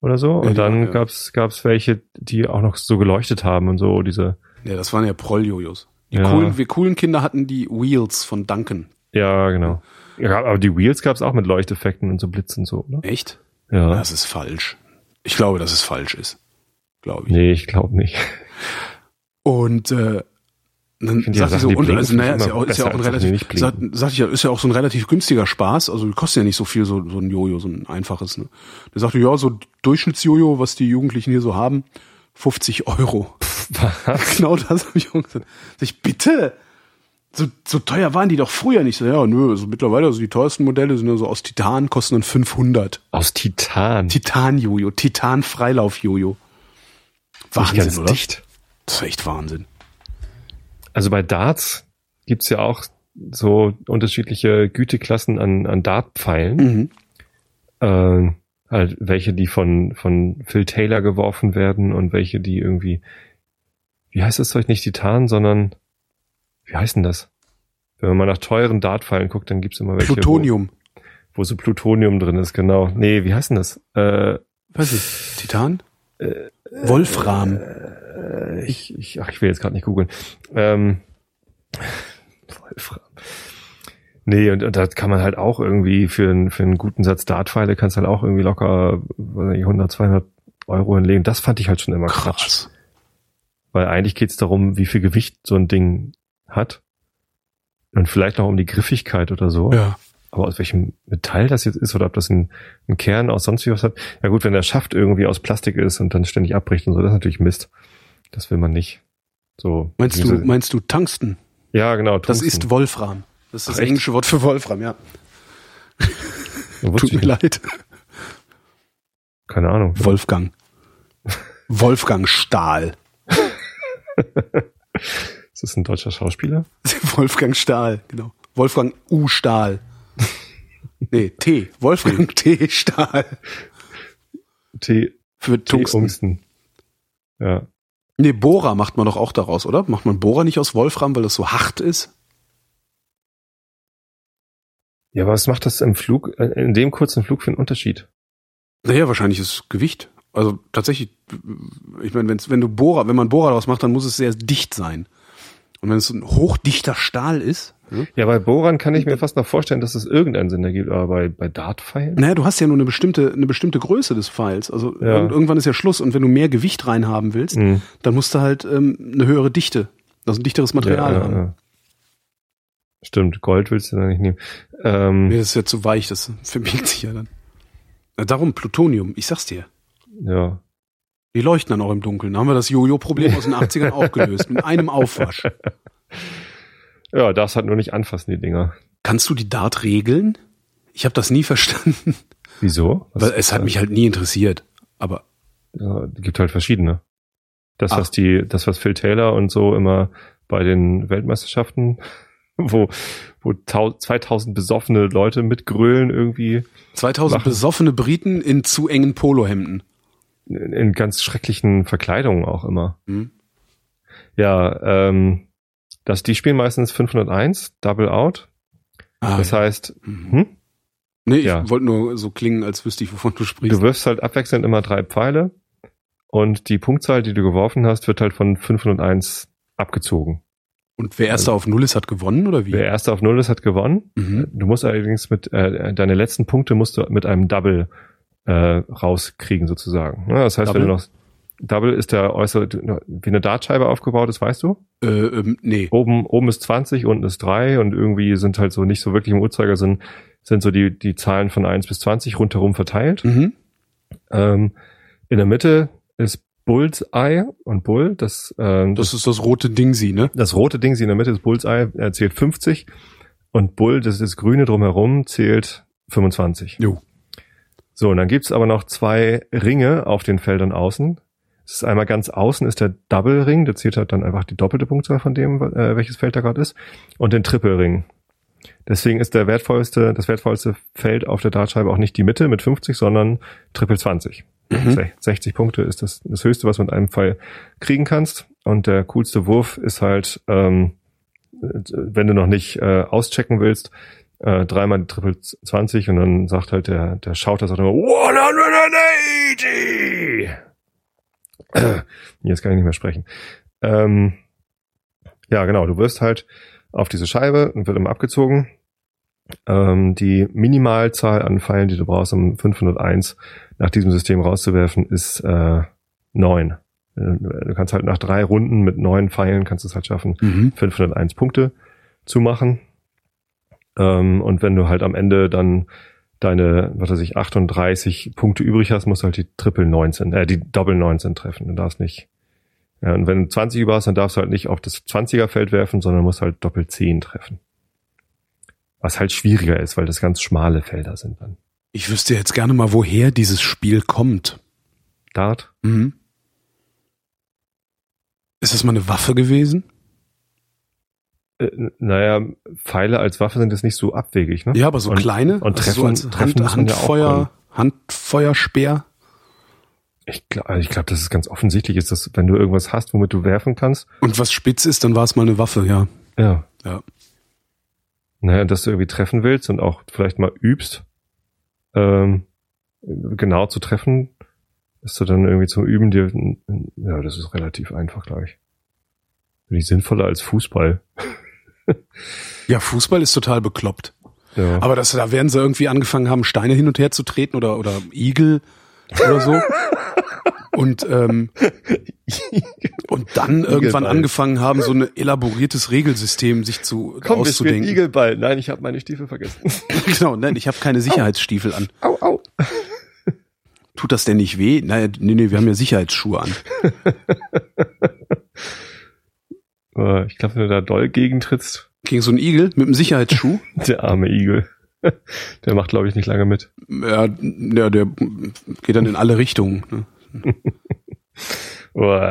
oder so. Ja, und dann ja. gab's gab's welche, die auch noch so geleuchtet haben und so, diese, Ja, das waren ja Proll-Jojos. Die Ja. coolen, wir coolen Kinder hatten die Wheels von Duncan. ja, genau. Ja, aber die Wheels gab's auch mit Leuchteffekten und so Blitzen und so, ne? Echt? Ja. Das ist falsch. Ich glaube, dass es falsch ist. Glaube ich. Nee, ich glaube nicht. Und äh, dann finde ja so, und also, naja, ist ja auch, ist ja auch ein relativ, nicht sag, blinken. sag ich ja, ist ja auch so ein relativ günstiger Spaß. Also kostet ja nicht so viel, so, so ein Jojo, so ein einfaches. Ne? Der sagte, ja, so Durchschnittsjojo, was die Jugendlichen hier so haben, 50 Euro. genau das habe ich auch gesagt. Sag ich, bitte? So, so teuer waren die doch früher nicht. So, ja, nö, also mittlerweile, also die teuersten Modelle sind ja so aus Titan, kosten dann 500. Aus Titan. Titan-Jojo, Titan-Freilauf-Jojo. Wahnsinn, ganz oder? dicht. Das ist echt Wahnsinn. Also bei Darts gibt's ja auch so unterschiedliche Güteklassen an, an Dartpfeilen. Mhm. Äh, halt welche, die von, von Phil Taylor geworfen werden und welche, die irgendwie, wie heißt das Zeug nicht Titan, sondern, wie heißt denn das? Wenn man mal nach teuren Dartpfeilen guckt, dann gibt's immer welche, Plutonium. Wo, wo so Plutonium drin ist, genau. Nee, wie heißt denn das? Äh, Weiß ich. Titan? Wolfram. äh, ich, ich, ach, ich will jetzt gerade nicht googeln. Ähm, Wolfram. Nee, und, und da kann man halt auch irgendwie für, einen für einen guten Satz Dartpfeile kannst halt auch irgendwie locker weiß nicht, 100, 200 Euro hinlegen. Das fand ich halt schon immer Quatsch. Krass. Weil eigentlich geht's darum, wie viel Gewicht so ein Ding hat. Und vielleicht noch um die Griffigkeit oder so. Ja. Aber aus welchem Metall das jetzt ist oder ob das ein, ein Kern aus sonst wie was hat. Ja gut, wenn der Schaft irgendwie aus Plastik ist und dann ständig abbricht und so, das ist natürlich Mist. Das will man nicht. So. Meinst du, meinst du Tungsten? Ja, genau. Das Tungsten. ist Wolfram. Das ist das Ach, echt? englische Wort für Wolfram, ja. Tut mir leid. Keine Ahnung. Wolfgang. Wolfgang Stahl. Ist das ein deutscher Schauspieler? Wolfgang Stahl, genau. Wolfgang U. Stahl. Nee, T. Wolfgang T. Stahl. T. Für. Tungsten. Ungsten. Ja. Nee, Bohrer macht man doch auch daraus, oder? Macht man Bohrer nicht aus Wolfram, weil das so hart ist? Ja, aber was macht das im Flug, äh, in dem kurzen Flug für einen Unterschied? Naja, wahrscheinlich ist es Gewicht. Also tatsächlich, ich meine, wenn's, wenn du Bohrer, wenn man Bohrer daraus macht, dann muss es sehr dicht sein. Und wenn es ein hochdichter Stahl ist, hm? Ja, bei Bohrern kann ich mir fast noch vorstellen, dass es irgendeinen Sinn ergibt, aber bei, bei Dartpfeilen? naja, du hast ja nur eine bestimmte, eine bestimmte Größe des Pfeils. Also Ja. irg- irgendwann ist ja Schluss. Und wenn du mehr Gewicht reinhaben willst, Mhm. dann musst du halt ähm, eine höhere Dichte, also ein dichteres Material Ja, haben. ja. Stimmt, Gold willst du da nicht nehmen. Ähm, Nee, das ist ja zu weich, das verbiegt sich ja dann. Na, darum Plutonium, ich sag's dir. ja. Die leuchten dann auch im Dunkeln. Da haben wir das Jojo-Problem aus den 80ern auch gelöst. Mit einem Aufwasch. Ja, darfst halt nur nicht anfassen, die Dinger. Kannst du die Dart regeln? Ich habe das nie verstanden. Wieso? Was- Weil es hat mich halt nie interessiert. Aber Ja, es gibt halt verschiedene. Das, Ach. was die, das, was Phil Taylor und so immer bei den Weltmeisterschaften, wo, wo 2000 besoffene Leute mitgrölen irgendwie. 2000 machen. besoffene Briten in zu engen Polohemden. In, ganz schrecklichen Verkleidungen auch immer. Mhm. Ja, ähm, das, die spielen meistens 501, Double Out. Ah, das ja. heißt, mhm. hm? Nee, ich ja. wollte nur so klingen, als wüsste ich, wovon du sprichst. Du wirfst halt abwechselnd immer drei Pfeile und die Punktzahl, die du geworfen hast, wird halt von 501 abgezogen. Und wer erster also, auf Null ist, hat gewonnen, oder wie? Wer erster auf Null ist, hat gewonnen. Mhm. Du musst allerdings mit, äh, deine letzten Punkte musst du mit einem Double äh, rauskriegen, sozusagen. Ja, das heißt, Double? wenn du noch, Double ist der äußere, wie eine Dartscheibe aufgebaut ist, weißt du? Äh, ähm, nee. Oben, oben ist 20, unten ist 3 und irgendwie sind halt so nicht so wirklich im Uhrzeigersinn sind so die, die Zahlen von 1 bis 20 rundherum verteilt. Mhm. Ähm, in der Mitte ist Bullseye und Bull, das, ähm, das, das ist das rote Dingsi, ne? Das rote Dingsi in der Mitte ist Bullseye, er zählt 50 und Bull, das ist das grüne drumherum, zählt 25. Jo. So, und dann gibt's aber noch zwei Ringe auf den Feldern außen. Es ist einmal ganz außen ist der Double Ring, der zählt halt dann einfach die doppelte Punktzahl von dem, äh, welches Feld da gerade ist, und den Triple Ring. Deswegen ist der wertvollste, das wertvollste Feld auf der Dartscheibe auch nicht die Mitte mit 50, sondern Triple 20. Mhm. 60 Punkte ist das, das höchste, was du mit einem Fall kriegen kannst. Und der coolste Wurf ist halt, ähm, wenn du noch nicht äh, auschecken willst, äh, dreimal Triple 20 und dann sagt halt der, der Schauter sagt immer 180! Jetzt kann ich nicht mehr sprechen. Ähm, ja, genau, du wirst halt auf diese Scheibe und wird immer abgezogen. Ähm, die Minimalzahl an Pfeilen, die du brauchst, um 501 nach diesem System rauszuwerfen, ist äh, 9. Du kannst halt nach drei Runden mit neun Pfeilen kannst du es halt schaffen, mhm. 501 Punkte zu machen. Ähm, und wenn du halt am Ende dann deine, was weiß ich, 38 Punkte übrig hast, musst du halt die Triple 19, äh, die Doppel 19 treffen. Du darfst nicht ja, und wenn du 20 über hast, dann darfst du halt nicht auf das 20er Feld werfen, sondern musst halt doppelt 10 treffen. Was halt schwieriger ist, weil das ganz schmale Felder sind dann. Ich wüsste jetzt gerne mal, woher dieses Spiel kommt. Dart? Mhm. Ist das mal eine Waffe gewesen? Äh, naja, Pfeile als Waffe sind jetzt nicht so abwegig, ne? Ja, aber so und, kleine? Und treffen, also so treffen Hand, Handfeuer, ja Handfeuerspeer? Ich glaube, also ich glaub, dass es ganz offensichtlich ist, dass wenn du irgendwas hast, womit du werfen kannst. Und was spitz ist, dann war es mal eine Waffe, ja. Ja. Ja. Naja, dass du irgendwie treffen willst und auch vielleicht mal übst, ähm, genau zu treffen, ist du dann irgendwie zum Üben dir, ja, das ist relativ einfach, glaube ich. Finde ich sinnvoller als Fußball. ja, Fußball ist total bekloppt. Ja. Aber das, da werden sie irgendwie angefangen haben, Steine hin und her zu treten oder, oder Igel oder so. und ähm, und dann irgendwann angefangen haben, so ein elaboriertes Regelsystem sich zu Komm, auszudenken. Wir Igelball. Nein, ich habe meine Stiefel vergessen. genau, nein, ich habe keine Sicherheitsstiefel an. Au, au. Tut das denn nicht weh? Nein, nee, nee, wir haben ja Sicherheitsschuhe an. ich glaube, wenn du da doll gegentrittst. Gegen so einen Igel mit einem Sicherheitsschuh? Der arme Igel. Der macht, glaube ich, nicht lange mit. Ja, der, der geht dann in alle Richtungen. Ne? oh,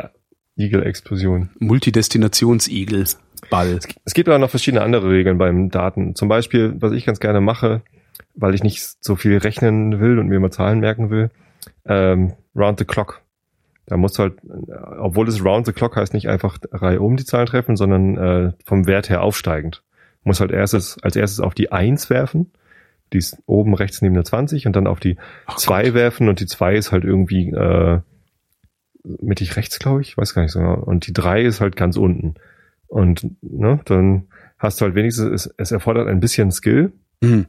Igel-Explosion. Multidestinations-Igel. Ball. Es gibt aber noch verschiedene andere Regeln beim Daten. Zum Beispiel, was ich ganz gerne mache, weil ich nicht so viel rechnen will und mir mal Zahlen merken will, ähm, round the clock. Da musst du halt, obwohl es round the clock heißt, nicht einfach Reihe um die Zahlen treffen, sondern äh, vom Wert her aufsteigend muss halt erstes, als erstes auf die 1 werfen. Die ist oben rechts neben der 20 und dann auf die 2 werfen und die 2 ist halt irgendwie äh, mittig rechts, glaube ich, weiß gar nicht so. Genau. Und die 3 ist halt ganz unten. Und ne, dann hast du halt wenigstens, es, es erfordert ein bisschen Skill, mhm.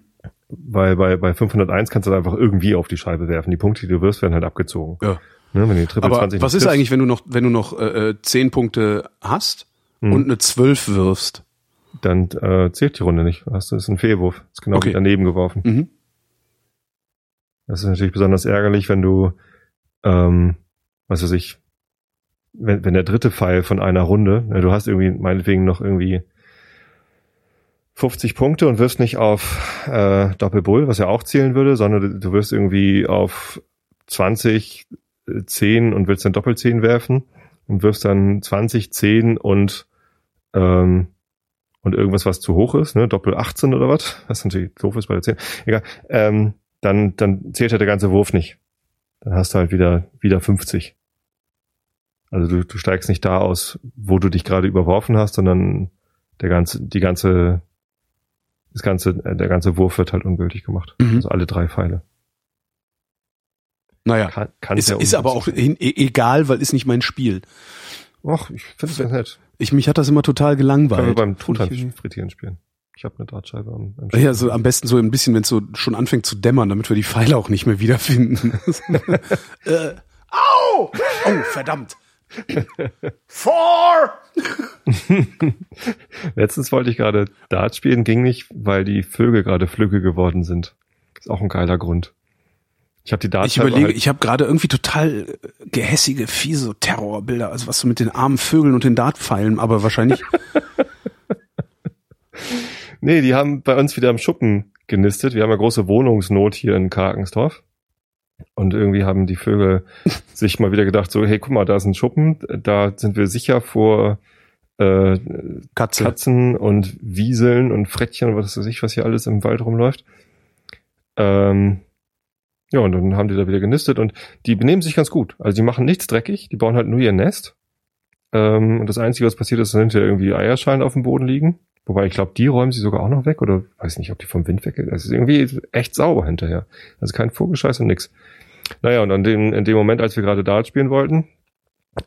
weil bei, bei 501 kannst du halt einfach irgendwie auf die Scheibe werfen. Die Punkte, die du wirst, werden halt abgezogen. Ja. Ne, wenn die Triple Aber 20 was ist eigentlich, wenn du noch, wenn du noch äh, 10 äh, Punkte hast mhm. und eine 12 wirfst? dann äh, zählt die Runde nicht. Das ist ein Fehlwurf. Das ist genau okay. daneben geworfen. Mhm. Das ist natürlich besonders ärgerlich, wenn du, ähm, was weiß ich, wenn, wenn der dritte Pfeil von einer Runde, ne, du hast irgendwie meinetwegen noch irgendwie 50 Punkte und wirst nicht auf äh, Doppelbull, was ja auch zählen würde, sondern du wirst irgendwie auf 20, 10 und willst dann Doppel 10 werfen und wirfst dann 20, 10 und ähm, und irgendwas, was zu hoch ist, ne, Doppel 18 oder was, was natürlich doof ist bei der 10, egal, ähm, dann, dann zählt halt der ganze Wurf nicht. Dann hast du halt wieder, wieder 50. Also du, du steigst nicht da aus, wo du dich gerade überworfen hast, sondern der ganze, die ganze, das ganze, äh, der ganze Wurf wird halt ungültig gemacht. Mhm. Also alle drei Pfeile. Naja, Kann, kann ist, ist aber auch ungünstig e- egal, weil ist nicht mein Spiel. Och, ich finde es ganz nett. Ich, mich hat das immer total Können wir gelangweilt. beim Truthahn frittieren spielen. Ich habe eine Drahtscheibe am, am Ja, so am besten so ein bisschen, wenn es so schon anfängt zu dämmern, damit wir die Pfeile auch nicht mehr wiederfinden. äh, au! Oh, verdammt. Four! Letztens wollte ich gerade Dart spielen, ging nicht, weil die Vögel gerade Flügge geworden sind. Ist auch ein geiler Grund. Ich habe die Ich Dartscheibe überlege, halt, ich habe gerade irgendwie total äh, gehässige, fiese Terrorbilder, also was so mit den armen Vögeln und den Dartpfeilen, aber wahrscheinlich, Nee, die haben bei uns wieder im Schuppen genistet. Wir haben ja große Wohnungsnot hier in Karkensdorf. Und irgendwie haben die Vögel sich mal wieder gedacht, so, hey, guck mal, da ist ein Schuppen, da sind wir sicher vor äh, Katze. Katzen und Wieseln und Frettchen und was weiß ich, was hier alles im Wald rumläuft. Ähm, ja, und dann haben die da wieder genistet und die benehmen sich ganz gut. Also die machen nichts dreckig, die bauen halt nur ihr Nest. Ähm, und das Einzige, was passiert ist, sind ja irgendwie Eierschalen auf dem Boden liegen. Wobei ich glaube, die räumen sie sogar auch noch weg oder weiß nicht, ob die vom Wind weg. Das ist irgendwie echt sauber hinterher. Also kein Vogelscheiß und nix. Naja, und an dem, in dem Moment, als wir gerade Dart spielen wollten,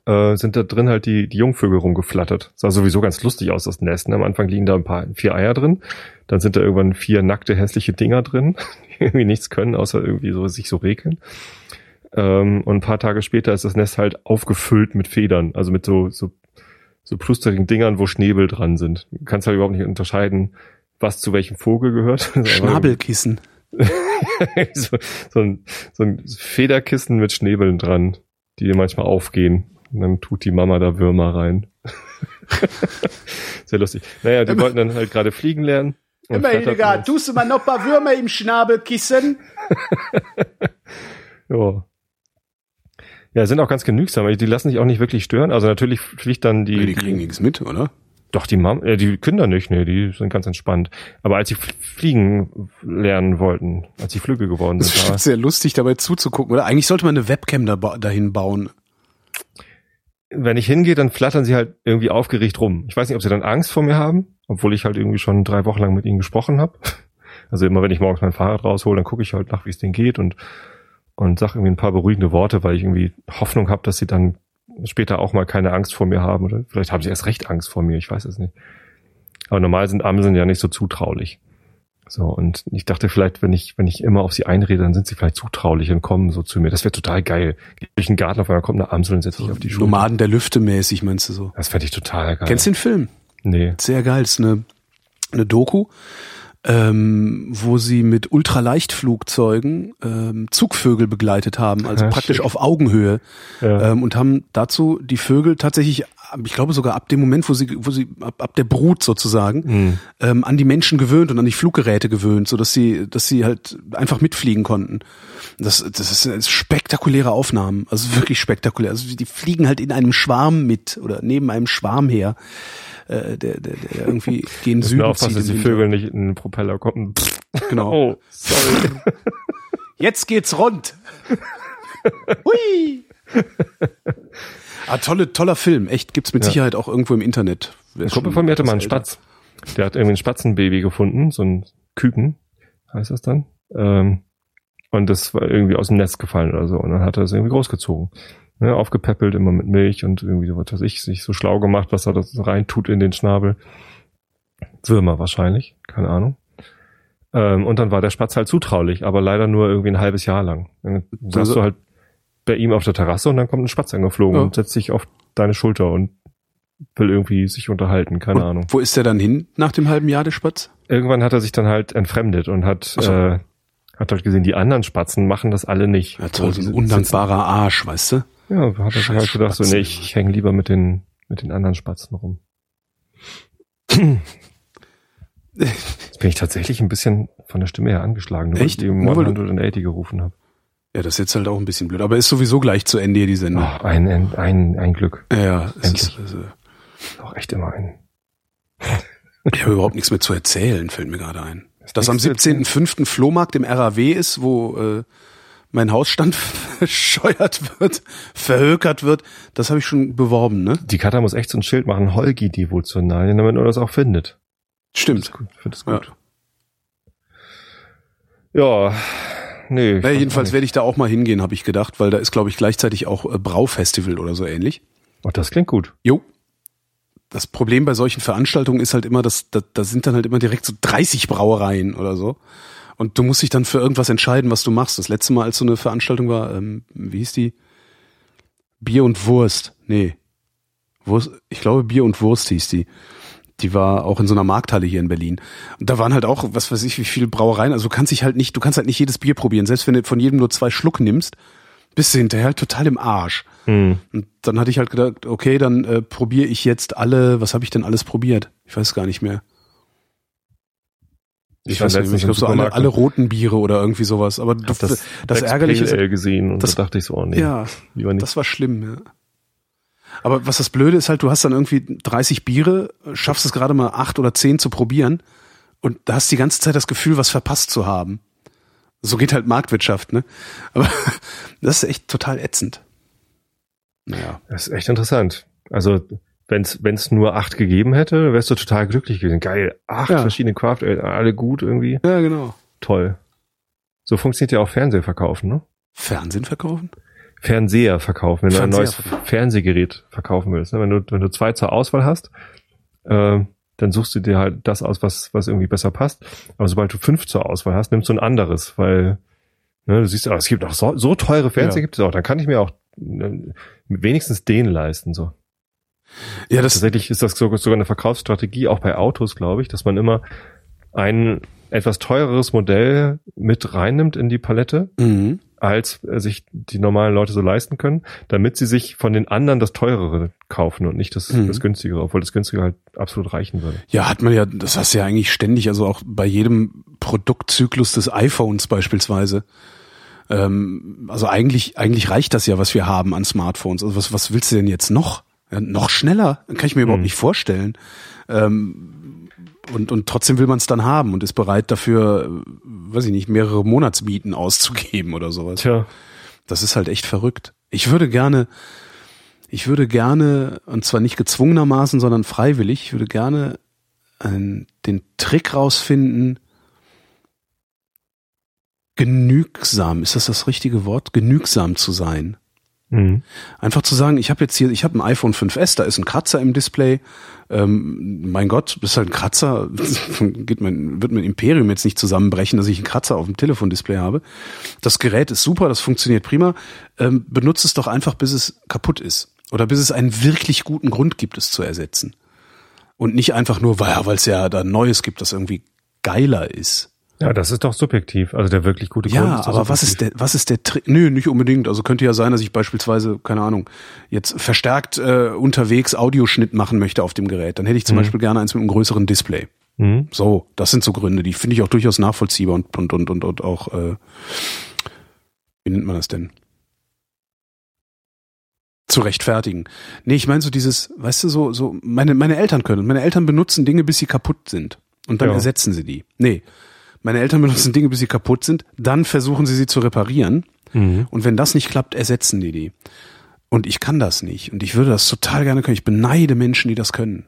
äh, sind da drin halt die, die Jungvögel rumgeflattert. Sah sowieso ganz lustig aus, das Nest. ne? Am Anfang liegen da ein paar, vier Eier drin. Dann sind da irgendwann vier nackte, hässliche Dinger drin, die irgendwie nichts können, außer irgendwie so sich so regeln. Ähm, und ein paar Tage später ist das Nest halt aufgefüllt mit Federn, also mit so, so, so plusterigen Dingern, wo Schnäbel dran sind. Du kannst halt überhaupt nicht unterscheiden, was zu welchem Vogel gehört. Schnabelkissen. so, so, ein, so ein Federkissen mit Schnäbeln dran, die manchmal aufgehen. Und dann tut die Mama da Würmer rein. Sehr lustig. Naja, die wollten dann halt gerade fliegen lernen. Immer Hildegard, tust du mal noch ein paar Würmer im Schnabelkissen? Ja. Ja, sind auch ganz genügsam. Die lassen sich auch nicht wirklich stören. Also natürlich fliegt dann die, Nee, die kriegen nichts mit, oder? Doch, die Mam äh, die Kinder nicht, nee, die sind ganz entspannt. Aber als sie fliegen lernen wollten, als sie Flügge geworden Das sind, da, ist sehr lustig, dabei zuzugucken, oder? Eigentlich sollte man eine Webcam da, dahin bauen. Wenn ich hingehe, dann flattern sie halt irgendwie aufgeregt rum. Ich weiß nicht, ob sie dann Angst vor mir haben, obwohl ich halt irgendwie schon drei Wochen lang mit ihnen gesprochen habe. Also immer, wenn ich morgens mein Fahrrad raushole, dann gucke ich halt nach, wie es denen geht und und sag irgendwie ein paar beruhigende Worte, weil ich irgendwie Hoffnung habe, dass sie dann später auch mal keine Angst vor mir haben oder vielleicht haben sie erst recht Angst vor mir, ich weiß es nicht. Aber normal sind Amseln ja nicht so zutraulich. So, und ich dachte vielleicht, wenn ich, wenn ich immer auf sie einrede, dann sind sie vielleicht zutraulich und kommen so zu mir. Das wäre total geil. Geh durch den Garten auf einmal kommt eine Amsel und setzt sich auf die Schulter. Nomaden der Lüfte mäßig, meinst du so? Das fände ich total geil. Kennst du den Film? Nee. Sehr geil. Ist eine, eine Doku, ähm, wo sie mit Ultraleichtflugzeugen ähm, Zugvögel begleitet haben, also Ah, praktisch schick. auf Augenhöhe Ja. ähm, und haben dazu die Vögel tatsächlich, ich glaube sogar ab dem Moment, wo sie, wo sie ab, ab der Brut sozusagen Hm. ähm, an die Menschen gewöhnt und an die Fluggeräte gewöhnt, so dass sie, dass sie halt einfach mitfliegen konnten. Das, das ist eine spektakuläre Aufnahmen, also wirklich spektakulär. Also die fliegen halt in einem Schwarm mit oder neben einem Schwarm her, äh, der, der, der irgendwie gen Müssen Süden aufpassen, zieht. dass die Winter. Vögel nicht in den Propeller kommen. Genau. Oh, sorry. Jetzt geht's rund. Hui. Ah, tolle, toller Film. Echt, gibt's mit Ja. Sicherheit auch irgendwo im Internet. Ein Kumpel von mir hatte mal einen. Spatz. Der hat irgendwie ein Spatzenbaby gefunden, so ein Küken, heißt das dann. Ähm, und das war irgendwie aus dem Nest gefallen oder so. Und dann hat er es irgendwie großgezogen. Ne, aufgepäppelt, immer mit Milch und irgendwie so, was weiß ich, sich so schlau gemacht, was er das reintut in den Schnabel. Würmer wahrscheinlich, keine Ahnung. Ähm, und dann war der Spatz halt zutraulich, aber leider nur irgendwie ein halbes Jahr lang. Dann saßt Also- du halt bei ihm auf der Terrasse und dann kommt ein Spatz angeflogen Ja. und setzt sich auf deine Schulter und will irgendwie sich unterhalten, keine Und Ahnung. Wo ist der dann hin nach dem halben Jahr, der Spatz? Irgendwann hat er sich dann halt entfremdet und hat, so. äh, hat halt gesehen, die anderen Spatzen machen das alle nicht. Ja, toll, so Die ein undankbarer Arsch, weißt du? Ja, hat er halt gedacht, so, nee, ich, ich hänge lieber mit den, mit den anderen Spatzen rum. Jetzt bin ich tatsächlich ein bisschen von der Stimme her angeschlagen, nur Echt? weil ich eben du- 180 gerufen habe. Ja, das ist jetzt halt auch ein bisschen blöd. Aber ist sowieso gleich zu Ende hier die Sendung. Oh, ein, ein, ein, Glück. Ja, ja, es ist, also, Auch echt immer ein. Ich habe überhaupt nichts mehr zu erzählen, fällt mir gerade ein. Dass am 17.05. Flohmarkt im RAW ist, wo äh, mein Hausstand verscheuert wird, verhökert wird, das habe ich schon beworben, ne? Die Kata muss echt so ein Schild machen, Holgi Devotionalien, damit man das auch findet. Stimmt. Finde das gut. Ja, ja nee. Ja, jedenfalls werde ich da auch mal hingehen, habe ich gedacht, weil da ist, glaube ich, gleichzeitig auch äh, Braufestival oder so ähnlich. Oh, das klingt gut. Jo. Das Problem bei solchen Veranstaltungen ist halt immer, dass da, da sind dann halt immer direkt so 30 Brauereien oder so. Und du musst dich dann für irgendwas entscheiden, was du machst. Das letzte Mal, als so eine Veranstaltung war, ähm, wie hieß die? Bier und Wurst. Nee. Wurst, ich glaube, Bier und Wurst hieß die. Die war auch in so einer Markthalle hier in Berlin. Und da waren halt auch, was weiß ich, wie viele Brauereien. Also du kannst dich halt nicht, du kannst halt nicht jedes Bier probieren. Selbst wenn du von jedem nur zwei Schluck nimmst, bist du hinterher halt total im Arsch. Hm. Und dann hatte ich halt gedacht, okay, dann äh, probiere ich jetzt alle, was habe ich denn alles probiert? Ich weiß gar nicht mehr. Ich, ich weiß nicht, ich glaube so alle, alle roten Biere oder irgendwie sowas. Aber du, das, das ärgerliche ist gesehen und das, da dachte ich so, oh nee, ja, lieber nicht. Das war schlimm, ja. Aber was das Blöde ist halt, du hast dann irgendwie 30 Biere, schaffst es gerade mal acht oder zehn zu probieren und da hast die ganze Zeit das Gefühl, was verpasst zu haben. So geht halt Marktwirtschaft, ne? Aber das ist echt total ätzend. Naja. Das ist echt interessant. Also, wenn es nur acht gegeben hätte, wärst du total glücklich gewesen. Geil, acht ja. verschiedene Craft, alle gut irgendwie. Ja, genau. Toll. So funktioniert ja auch Fernsehen verkaufen, ne? Fernsehen verkaufen? Fernseher verkaufen, wenn du ein neues Fernsehgerät verkaufen willst. Ne? Wenn du, wenn du zwei zur Auswahl hast, äh, dann suchst du dir halt das aus, was, was irgendwie besser passt. Aber sobald du fünf zur Auswahl hast, nimmst du ein anderes, weil ne, du siehst, oh, es gibt auch so, so teure Fernseher ja. gibt es auch. Dann kann ich mir auch ne, wenigstens den leisten. so. Ja, das tatsächlich ist das sogar eine Verkaufsstrategie auch bei Autos, glaube ich, dass man immer ein etwas teureres Modell mit reinnimmt in die Palette, mhm. Als sich die normalen Leute so leisten können, damit sie sich von den anderen das teurere kaufen und nicht das, mhm. das günstigere, obwohl das günstigere halt absolut reichen würde. Ja, hat man ja, das hast du ja eigentlich ständig, also auch bei jedem Produktzyklus des iPhones beispielsweise. Ähm, also eigentlich, eigentlich reicht das ja, was wir haben an Smartphones. Also was, was willst du denn jetzt noch? Ja, noch schneller? Kann ich mir überhaupt mhm. nicht vorstellen. Ähm, und, und trotzdem will man es dann haben und ist bereit dafür, weiß ich nicht, mehrere Monatsmieten auszugeben oder sowas. Tja. Das ist halt echt verrückt. Ich würde gerne, ich würde gerne, und zwar nicht gezwungenermaßen, sondern freiwillig, ich würde gerne einen, den Trick rausfinden, genügsam, ist das das richtige Wort? Genügsam zu sein. Mhm. Einfach zu sagen, ich habe jetzt hier, ich habe ein iPhone 5S, da ist ein Kratzer im Display. Ähm, mein Gott, das ist halt ein Kratzer, geht mein, wird mein Imperium jetzt nicht zusammenbrechen, dass ich einen Kratzer auf dem Telefondisplay habe. Das Gerät ist super, das funktioniert prima. Ähm, benutze es doch einfach, bis es kaputt ist. Oder bis es einen wirklich guten Grund gibt, es zu ersetzen. Und nicht einfach nur, weil es ja da Neues gibt, das irgendwie geiler ist. Ja, das ist doch subjektiv. Also der wirklich gute ja, Grund ist. Ja, aber was ist der, was ist der Trick? Nö, nicht unbedingt. Also könnte ja sein, dass ich beispielsweise, keine Ahnung, jetzt verstärkt äh, unterwegs Audioschnitt machen möchte auf dem Gerät. Dann hätte ich zum mhm. Beispiel gerne eins mit einem größeren Display. Mhm. So, das sind so Gründe, die finde ich auch durchaus nachvollziehbar und, und, und, und, und auch, äh, wie nennt man das denn? zu rechtfertigen. Nee, ich meine so dieses, weißt du, so, so, meine, meine Eltern können. Meine Eltern benutzen Dinge, bis sie kaputt sind. Und dann ja. ersetzen sie die. Nee meine Eltern benutzen Dinge, bis sie kaputt sind, dann versuchen sie sie zu reparieren. Mhm. Und wenn das nicht klappt, ersetzen die die. Und ich kann das nicht. Und ich würde das total gerne können. Ich beneide Menschen, die das können.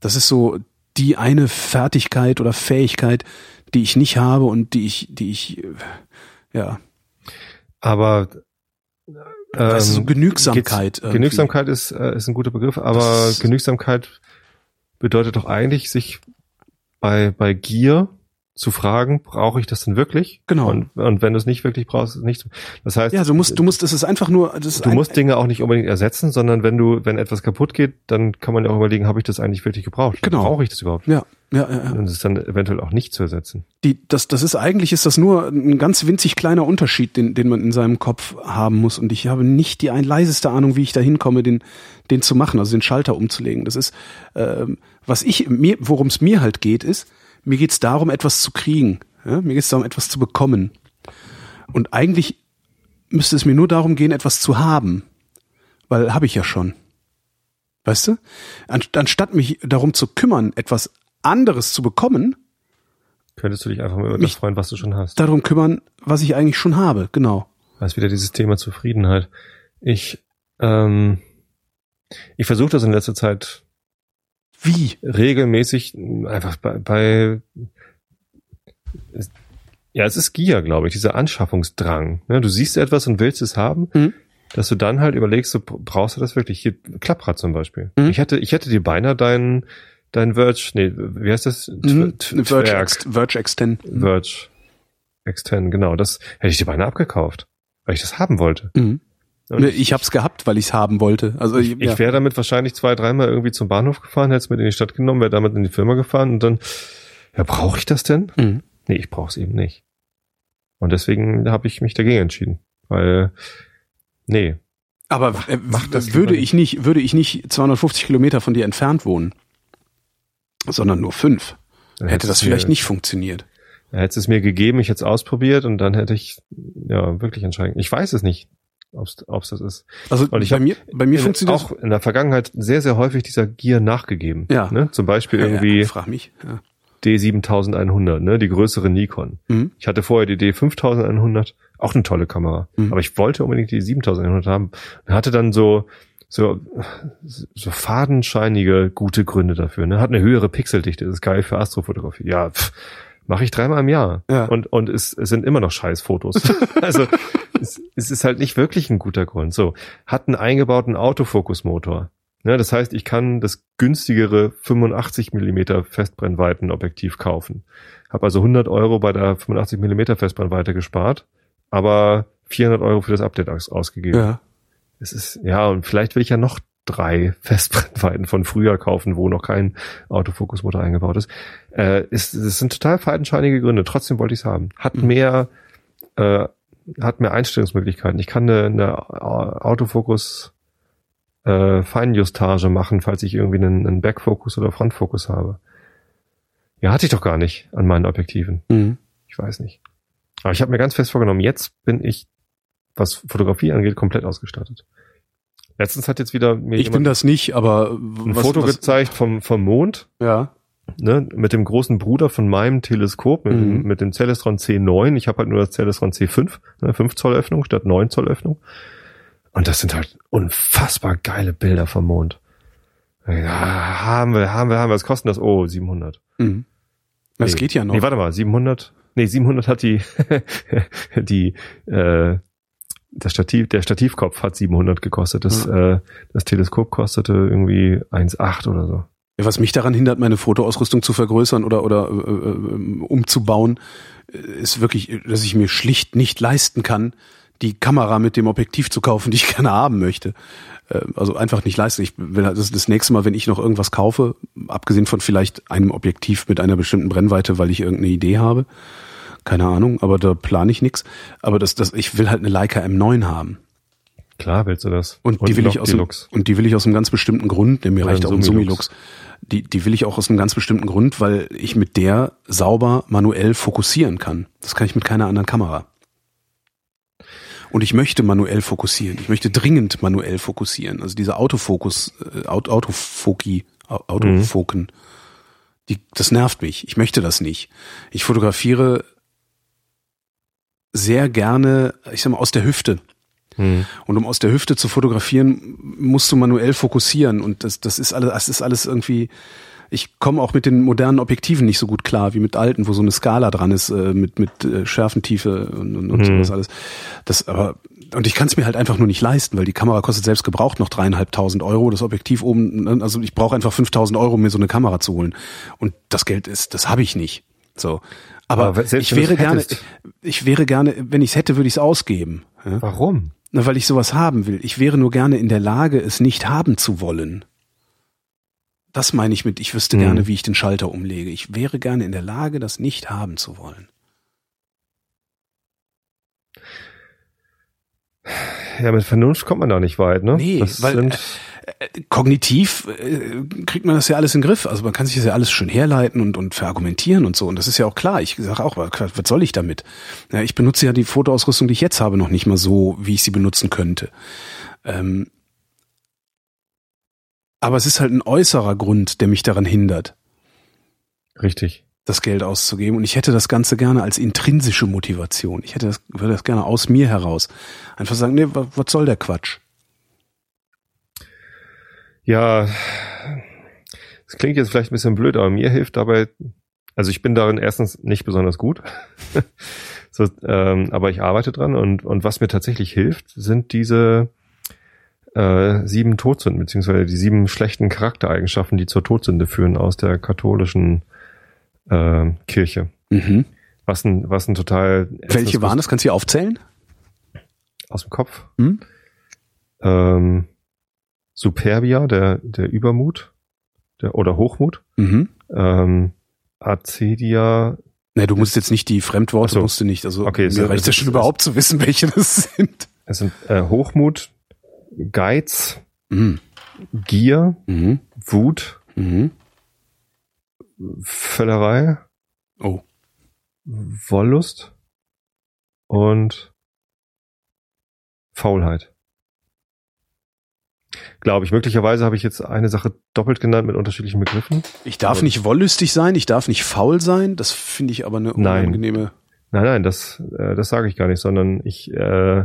Das ist so die eine Fertigkeit oder Fähigkeit, die ich nicht habe und die ich, die ich, ja. Aber ähm, weißt du, so Genügsamkeit. Genügsamkeit ist, äh, ist ein guter Begriff, aber Genügsamkeit bedeutet doch eigentlich, sich bei, bei Gier zu fragen, brauche ich das denn wirklich? Genau. Und, und wenn du es nicht wirklich brauchst, nicht. Das heißt, ja, du musst, du musst, es ist einfach nur, das du musst Dinge auch nicht unbedingt ersetzen, sondern wenn du, wenn etwas kaputt geht, dann kann man ja auch überlegen, habe ich das eigentlich wirklich gebraucht? Genau. Brauche ich das überhaupt? Ja, ja, ja. ja. Und es ist dann eventuell auch nicht zu ersetzen. Die, das, das ist eigentlich ist das nur ein ganz winzig kleiner Unterschied, den, den man in seinem Kopf haben muss. Und ich habe nicht die ein leiseste Ahnung, wie ich da hinkomme, den, den zu machen, also den Schalter umzulegen. Das ist, ähm, was ich mir, worum es mir halt geht, ist, mir geht's darum, etwas zu kriegen. Ja? Mir geht's darum, etwas zu bekommen. Und eigentlich müsste es mir nur darum gehen, etwas zu haben. Weil habe ich ja schon. Weißt du? Anstatt mich darum zu kümmern, etwas anderes zu bekommen, Könntest du dich einfach mal über das freuen, was du schon hast. darum kümmern, was ich eigentlich schon habe. Genau. Das ist wieder dieses Thema Zufriedenheit. Ich, ähm, ich versuche das in letzter Zeit Wie? regelmäßig einfach bei, bei ja, es ist Gier, glaube ich, dieser Anschaffungsdrang. Ne? Du siehst etwas und willst es haben, Mhm. dass du dann halt überlegst, so, brauchst du das wirklich? Hier, Klapprad zum Beispiel. Mhm. Ich hätte, ich hätte dir beinahe dein, dein Verge, nee, wie heißt das? Mhm. Verge. Ex Verge Extend. Verge Extend, genau. Das hätte ich dir beinahe abgekauft, weil ich das haben wollte. Mhm. Und Ne, Ich hab's gehabt, weil ich's haben wollte. Also ich, ich, ich wäre damit wahrscheinlich zwei, dreimal irgendwie zum Bahnhof gefahren, hätte es mit in die Stadt genommen, wäre damit in die Firma gefahren und dann, ja, brauche ich das denn? Mhm. Nee, ich brauche es eben nicht. Und deswegen habe ich mich dagegen entschieden. Weil, nee, Aber äh, mach das würde ich nicht, würde ich nicht 250 Kilometer von dir entfernt wohnen, sondern nur fünf, dann hätte das es vielleicht mir, nicht funktioniert. Dann hätte es mir gegeben, ich hätte es ausprobiert und dann hätte ich, ja, wirklich entscheiden. Ich weiß es nicht, ob es das ist. Also Und ich bei mir, bei mir funktioniert auch in der Vergangenheit sehr, sehr häufig dieser Gier nachgegeben. Ja. Ne? Zum Beispiel irgendwie Ja, frag mich. Ja. D7100, ne? die größere Nikon. Mhm. Ich hatte vorher die D5100, auch eine tolle Kamera. Mhm. Aber ich wollte unbedingt die 7100 haben. Und hatte dann so, so, so fadenscheinige, gute Gründe dafür. Ne? Hat eine höhere Pixeldichte, das ist geil für Astrofotografie. Ja, pff, mache ich dreimal im Jahr. Ja. Und, und es, es sind immer noch scheiß Fotos. also es, es ist halt nicht wirklich ein guter Grund. So, hat einen eingebauten Autofokusmotor. Ne, das heißt, ich kann das günstigere 85 Millimeter Festbrennweitenobjektiv kaufen. Habe also 100 Euro bei der 85 Millimeter Festbrennweite gespart, aber 400 Euro für das Update aus ausgegeben. Ja. Es ist, ja, und vielleicht will ich ja noch drei Festbrennweiten von früher kaufen, wo noch kein Autofokusmotor eingebaut ist. Äh, es, es sind total fadenscheinige Gründe. Trotzdem wollte ich es haben. Hat Mhm. mehr, äh, hat mehr Einstellungsmöglichkeiten. Ich kann eine, eine Autofokus äh, Feinjustage machen, falls ich irgendwie einen, einen Backfokus oder Frontfokus habe. Ja, hatte ich doch gar nicht an meinen Objektiven. Mhm. Ich weiß nicht. Aber ich habe mir ganz fest vorgenommen, jetzt bin ich, was Fotografie angeht, komplett ausgestattet. Letztens hat jetzt wieder mir Ich bin das nicht, aber ein was, Foto was, gezeigt vom, vom Mond, Ja. Ne, mit dem großen Bruder von meinem Teleskop, mit, dem, Mhm. mit dem Celestron C9. Ich habe halt nur das Celestron C5, ne, 5 Zoll Öffnung statt 9 Zoll Öffnung. Und das sind halt unfassbar geile Bilder vom Mond. Ja, haben wir, haben wir, haben wir. Was kostet das? Oh, 700. Mhm. Das Nee. geht ja noch. Nee, warte mal, 700. Nee, 700 hat die, die, äh, das Stativ, der Stativkopf hat 700 gekostet. Das, äh, das Teleskop kostete irgendwie 1,8 oder so. Was mich daran hindert, meine Fotoausrüstung zu vergrößern oder, oder äh, äh, umzubauen, äh, ist wirklich, dass ich mir schlicht nicht leisten kann, die Kamera mit dem Objektiv zu kaufen, die ich gerne haben möchte. Äh, Also einfach nicht leisten. Ich will halt das, das nächste Mal, wenn ich noch irgendwas kaufe, abgesehen von vielleicht einem Objektiv mit einer bestimmten Brennweite, weil ich irgendeine Idee habe, keine Ahnung, aber da plane ich nichts. Aber das, das, ich will halt eine Leica M9 haben. Klar willst du das. Und, die will ich aus dem, und die will ich aus einem ganz bestimmten Grund, der mir Oder reicht auch ein Summilux. Summilux. Die, die will ich auch aus einem ganz bestimmten Grund, weil ich mit der sauber manuell fokussieren kann. Das kann ich mit keiner anderen Kamera. Und ich möchte manuell fokussieren. Ich möchte dringend manuell fokussieren. Also diese Autofokus, äh, Aut- Autofoki, Au- Autofoken, die, das nervt mich. Ich möchte das nicht. Ich fotografiere sehr gerne, ich sag mal, aus der Hüfte. Hm. Und um aus der Hüfte zu fotografieren, musst du manuell fokussieren. Und das, das ist alles, das ist alles irgendwie. Ich komme auch mit den modernen Objektiven nicht so gut klar wie mit alten, wo so eine Skala dran ist äh, mit mit äh, Schärfentiefe und, und, und Mhm. sowas alles. Das aber und ich kann es mir halt einfach nur nicht leisten, weil die Kamera kostet selbst gebraucht noch dreieinhalbtausend Euro. Das Objektiv oben, ne, also ich brauche einfach 5000 Euro, um mir so eine Kamera zu holen. Und das Geld ist, das habe ich nicht. So. Aber, Aber selbst ich wäre gerne, ich wäre gerne, wenn ich es hätte, würde ich es ausgeben. Ja? Warum? Na, weil ich sowas haben will. Ich wäre nur gerne in der Lage, es nicht haben zu wollen. Das meine ich mit, ich wüsste Mhm. gerne, wie ich den Schalter umlege. Ich wäre gerne in der Lage, das nicht haben zu wollen. Ja, mit Vernunft kommt man da nicht weit, ne? Nee, das weil, sind, Äh, Kognitiv äh, kriegt man das ja alles in den Griff. Also man kann sich das ja alles schön herleiten und, und verargumentieren und so. Und das ist ja auch klar. Ich sage auch, was soll ich damit? Ja, ich benutze ja die Fotoausrüstung, die ich jetzt habe, noch nicht mal so, wie ich sie benutzen könnte. Ähm, aber es ist halt ein äußerer Grund, der mich daran hindert. Richtig. das Geld auszugeben. Und ich hätte das Ganze gerne als intrinsische Motivation. Ich hätte das, würde das gerne aus mir heraus. Einfach sagen, nee, wa- was soll der Quatsch? Ja, das klingt jetzt vielleicht ein bisschen blöd, aber mir hilft dabei, also ich bin darin erstens nicht besonders gut, so, ähm, aber ich arbeite dran und, und was mir tatsächlich hilft, sind diese äh, sieben Todsünden, beziehungsweise die sieben schlechten Charaktereigenschaften, die zur Todsünde führen aus der katholischen äh, Kirche. Mhm. Was ein, was ein total Welche waren das? Kannst du hier aufzählen? aus dem Kopf? Hm? Ähm, Superbia, der, der Übermut, der, oder Hochmut. Mhm. Ähm, Acedia, Ne, du musst jetzt nicht die Fremdworte, so. musst du nicht. Also Okay, mir so- reicht es es schon ist- überhaupt zu wissen, welche das sind. es sind äh, Hochmut, Geiz, Mhm. Gier, Mhm. Wut, Mhm. Völlerei, Oh. Wollust und Faulheit. Glaube ich. Möglicherweise habe ich jetzt eine Sache doppelt genannt mit unterschiedlichen Begriffen. Ich darf Aber- nicht wollüstig sein, ich darf nicht faul sein. Das finde ich aber eine Nein. unangenehme. Nein, nein, das, äh, das sage ich gar nicht, sondern ich, äh,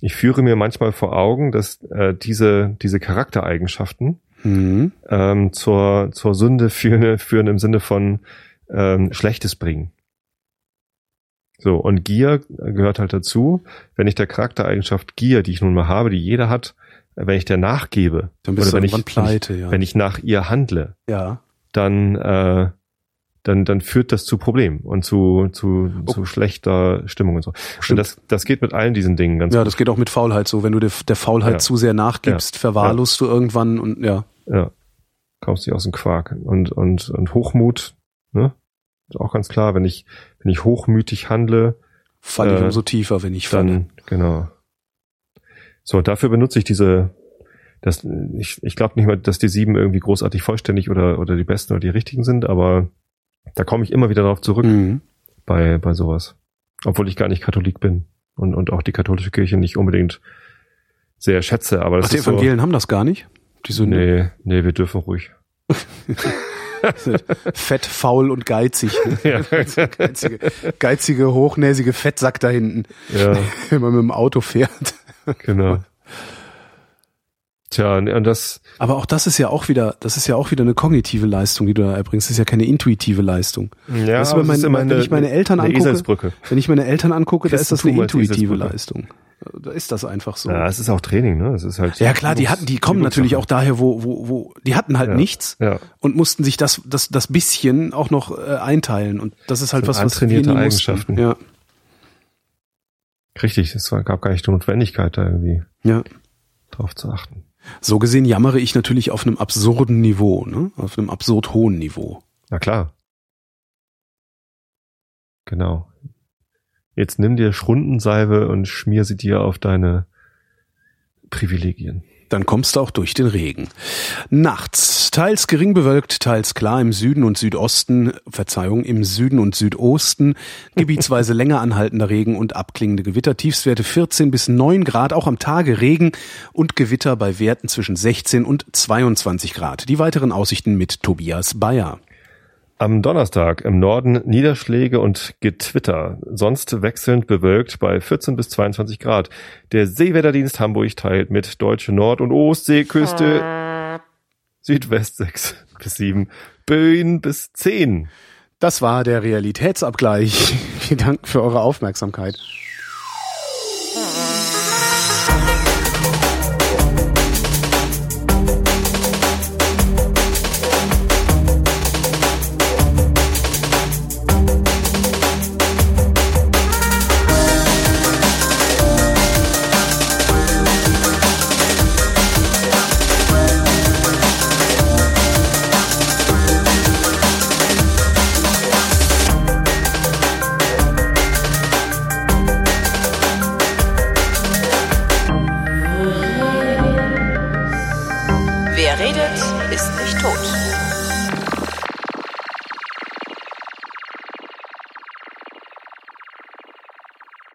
ich führe mir manchmal vor Augen, dass äh, diese, diese Charaktereigenschaften Mhm. ähm, zur, zur Sünde führen, führen im Sinne von ähm, Schlechtes bringen. So, und Gier gehört halt dazu. Wenn ich der Charaktereigenschaft Gier, die ich nun mal habe, die jeder hat, wenn ich der nachgebe, Dann bist oder du wenn ich, ich, pleite, ja. wenn ich nach ihr handle, ja. dann, äh, dann, dann führt das zu Problemen und zu, zu, Oh. zu schlechter Stimmung und so. Stimmt. Und das, das geht mit allen diesen Dingen ganz Ja, gut. das geht auch mit Faulheit so. Wenn du der, der Faulheit Ja. zu sehr nachgibst, verwahrlost du irgendwann und ja. Ja. Kommst du aus dem Quark. Und, und, und Hochmut, ne? Ist auch ganz klar, wenn ich, wenn ich hochmütig handle, Falle ich Äh, umso tiefer, wenn ich falle. dann, genau. So, und dafür benutze ich diese, das, ich, ich glaube nicht mal, dass die sieben irgendwie großartig vollständig oder, oder die besten oder die richtigen sind, aber da komme ich immer wieder darauf zurück Mhm. bei, bei sowas. Obwohl ich gar nicht Katholik bin und, und auch die katholische Kirche nicht unbedingt sehr schätze, aber das Ach, die ist so, Evangelien haben das gar nicht? Die Sünde. nee, nee, wir dürfen ruhig. Fett, faul und geizig. Ne? Ja. geizige, geizige, hochnäsige Fettsack da hinten, Ja, wenn man mit dem Auto fährt. Genau. Tja, und das, Aber auch das ist ja auch wieder, das ist ja auch wieder eine kognitive Leistung, die du da erbringst. Das ist ja keine intuitive Leistung. ja, Weißt du, mein- immer wenn ich meine Eltern angucke-. Wenn ich meine Eltern angucke, da ist das eine intuitive. Leistung. Da ist das einfach so. Ja, es ist auch Training, ne? Es ist halt. Ja klar, die hatten, die kommen natürlich auch daher, wo, wo, wo, die hatten halt Ja. nichts Ja, und mussten sich das, das, das bisschen auch noch äh, einteilen. Und das ist halt Das was, was wir nie antrainierte mussten. Eigenschaften. Ja, richtig. Es gab gar nicht die Notwendigkeit, da irgendwie ja. drauf zu achten. So gesehen jammere ich natürlich auf einem absurden Niveau, ne? Auf einem absurd hohen Niveau. Na klar. Genau. Jetzt nimm dir Schrundensalbe und schmier sie dir auf deine Privilegien. Dann kommst du auch durch den Regen. Nachts, teils gering bewölkt, teils klar im Süden und Südosten, Verzeihung, im Süden und Südosten, gebietsweise länger anhaltender Regen und abklingende Gewitter, Tiefstwerte 14 bis 9 Grad, auch am Tage Regen und Gewitter bei Werten zwischen 16 und 22 Grad. Die weiteren Aussichten mit Tobias Bayer. Am Donnerstag im Norden Niederschläge und Getwitter, sonst wechselnd bewölkt bei 14 bis 22 Grad. Der Seewetterdienst Hamburg teilt mit deutsche Nord- und Ostseeküste Südwest 6 bis 7, Böen bis 10. Das war der Realitätsabgleich. Vielen Dank für eure Aufmerksamkeit.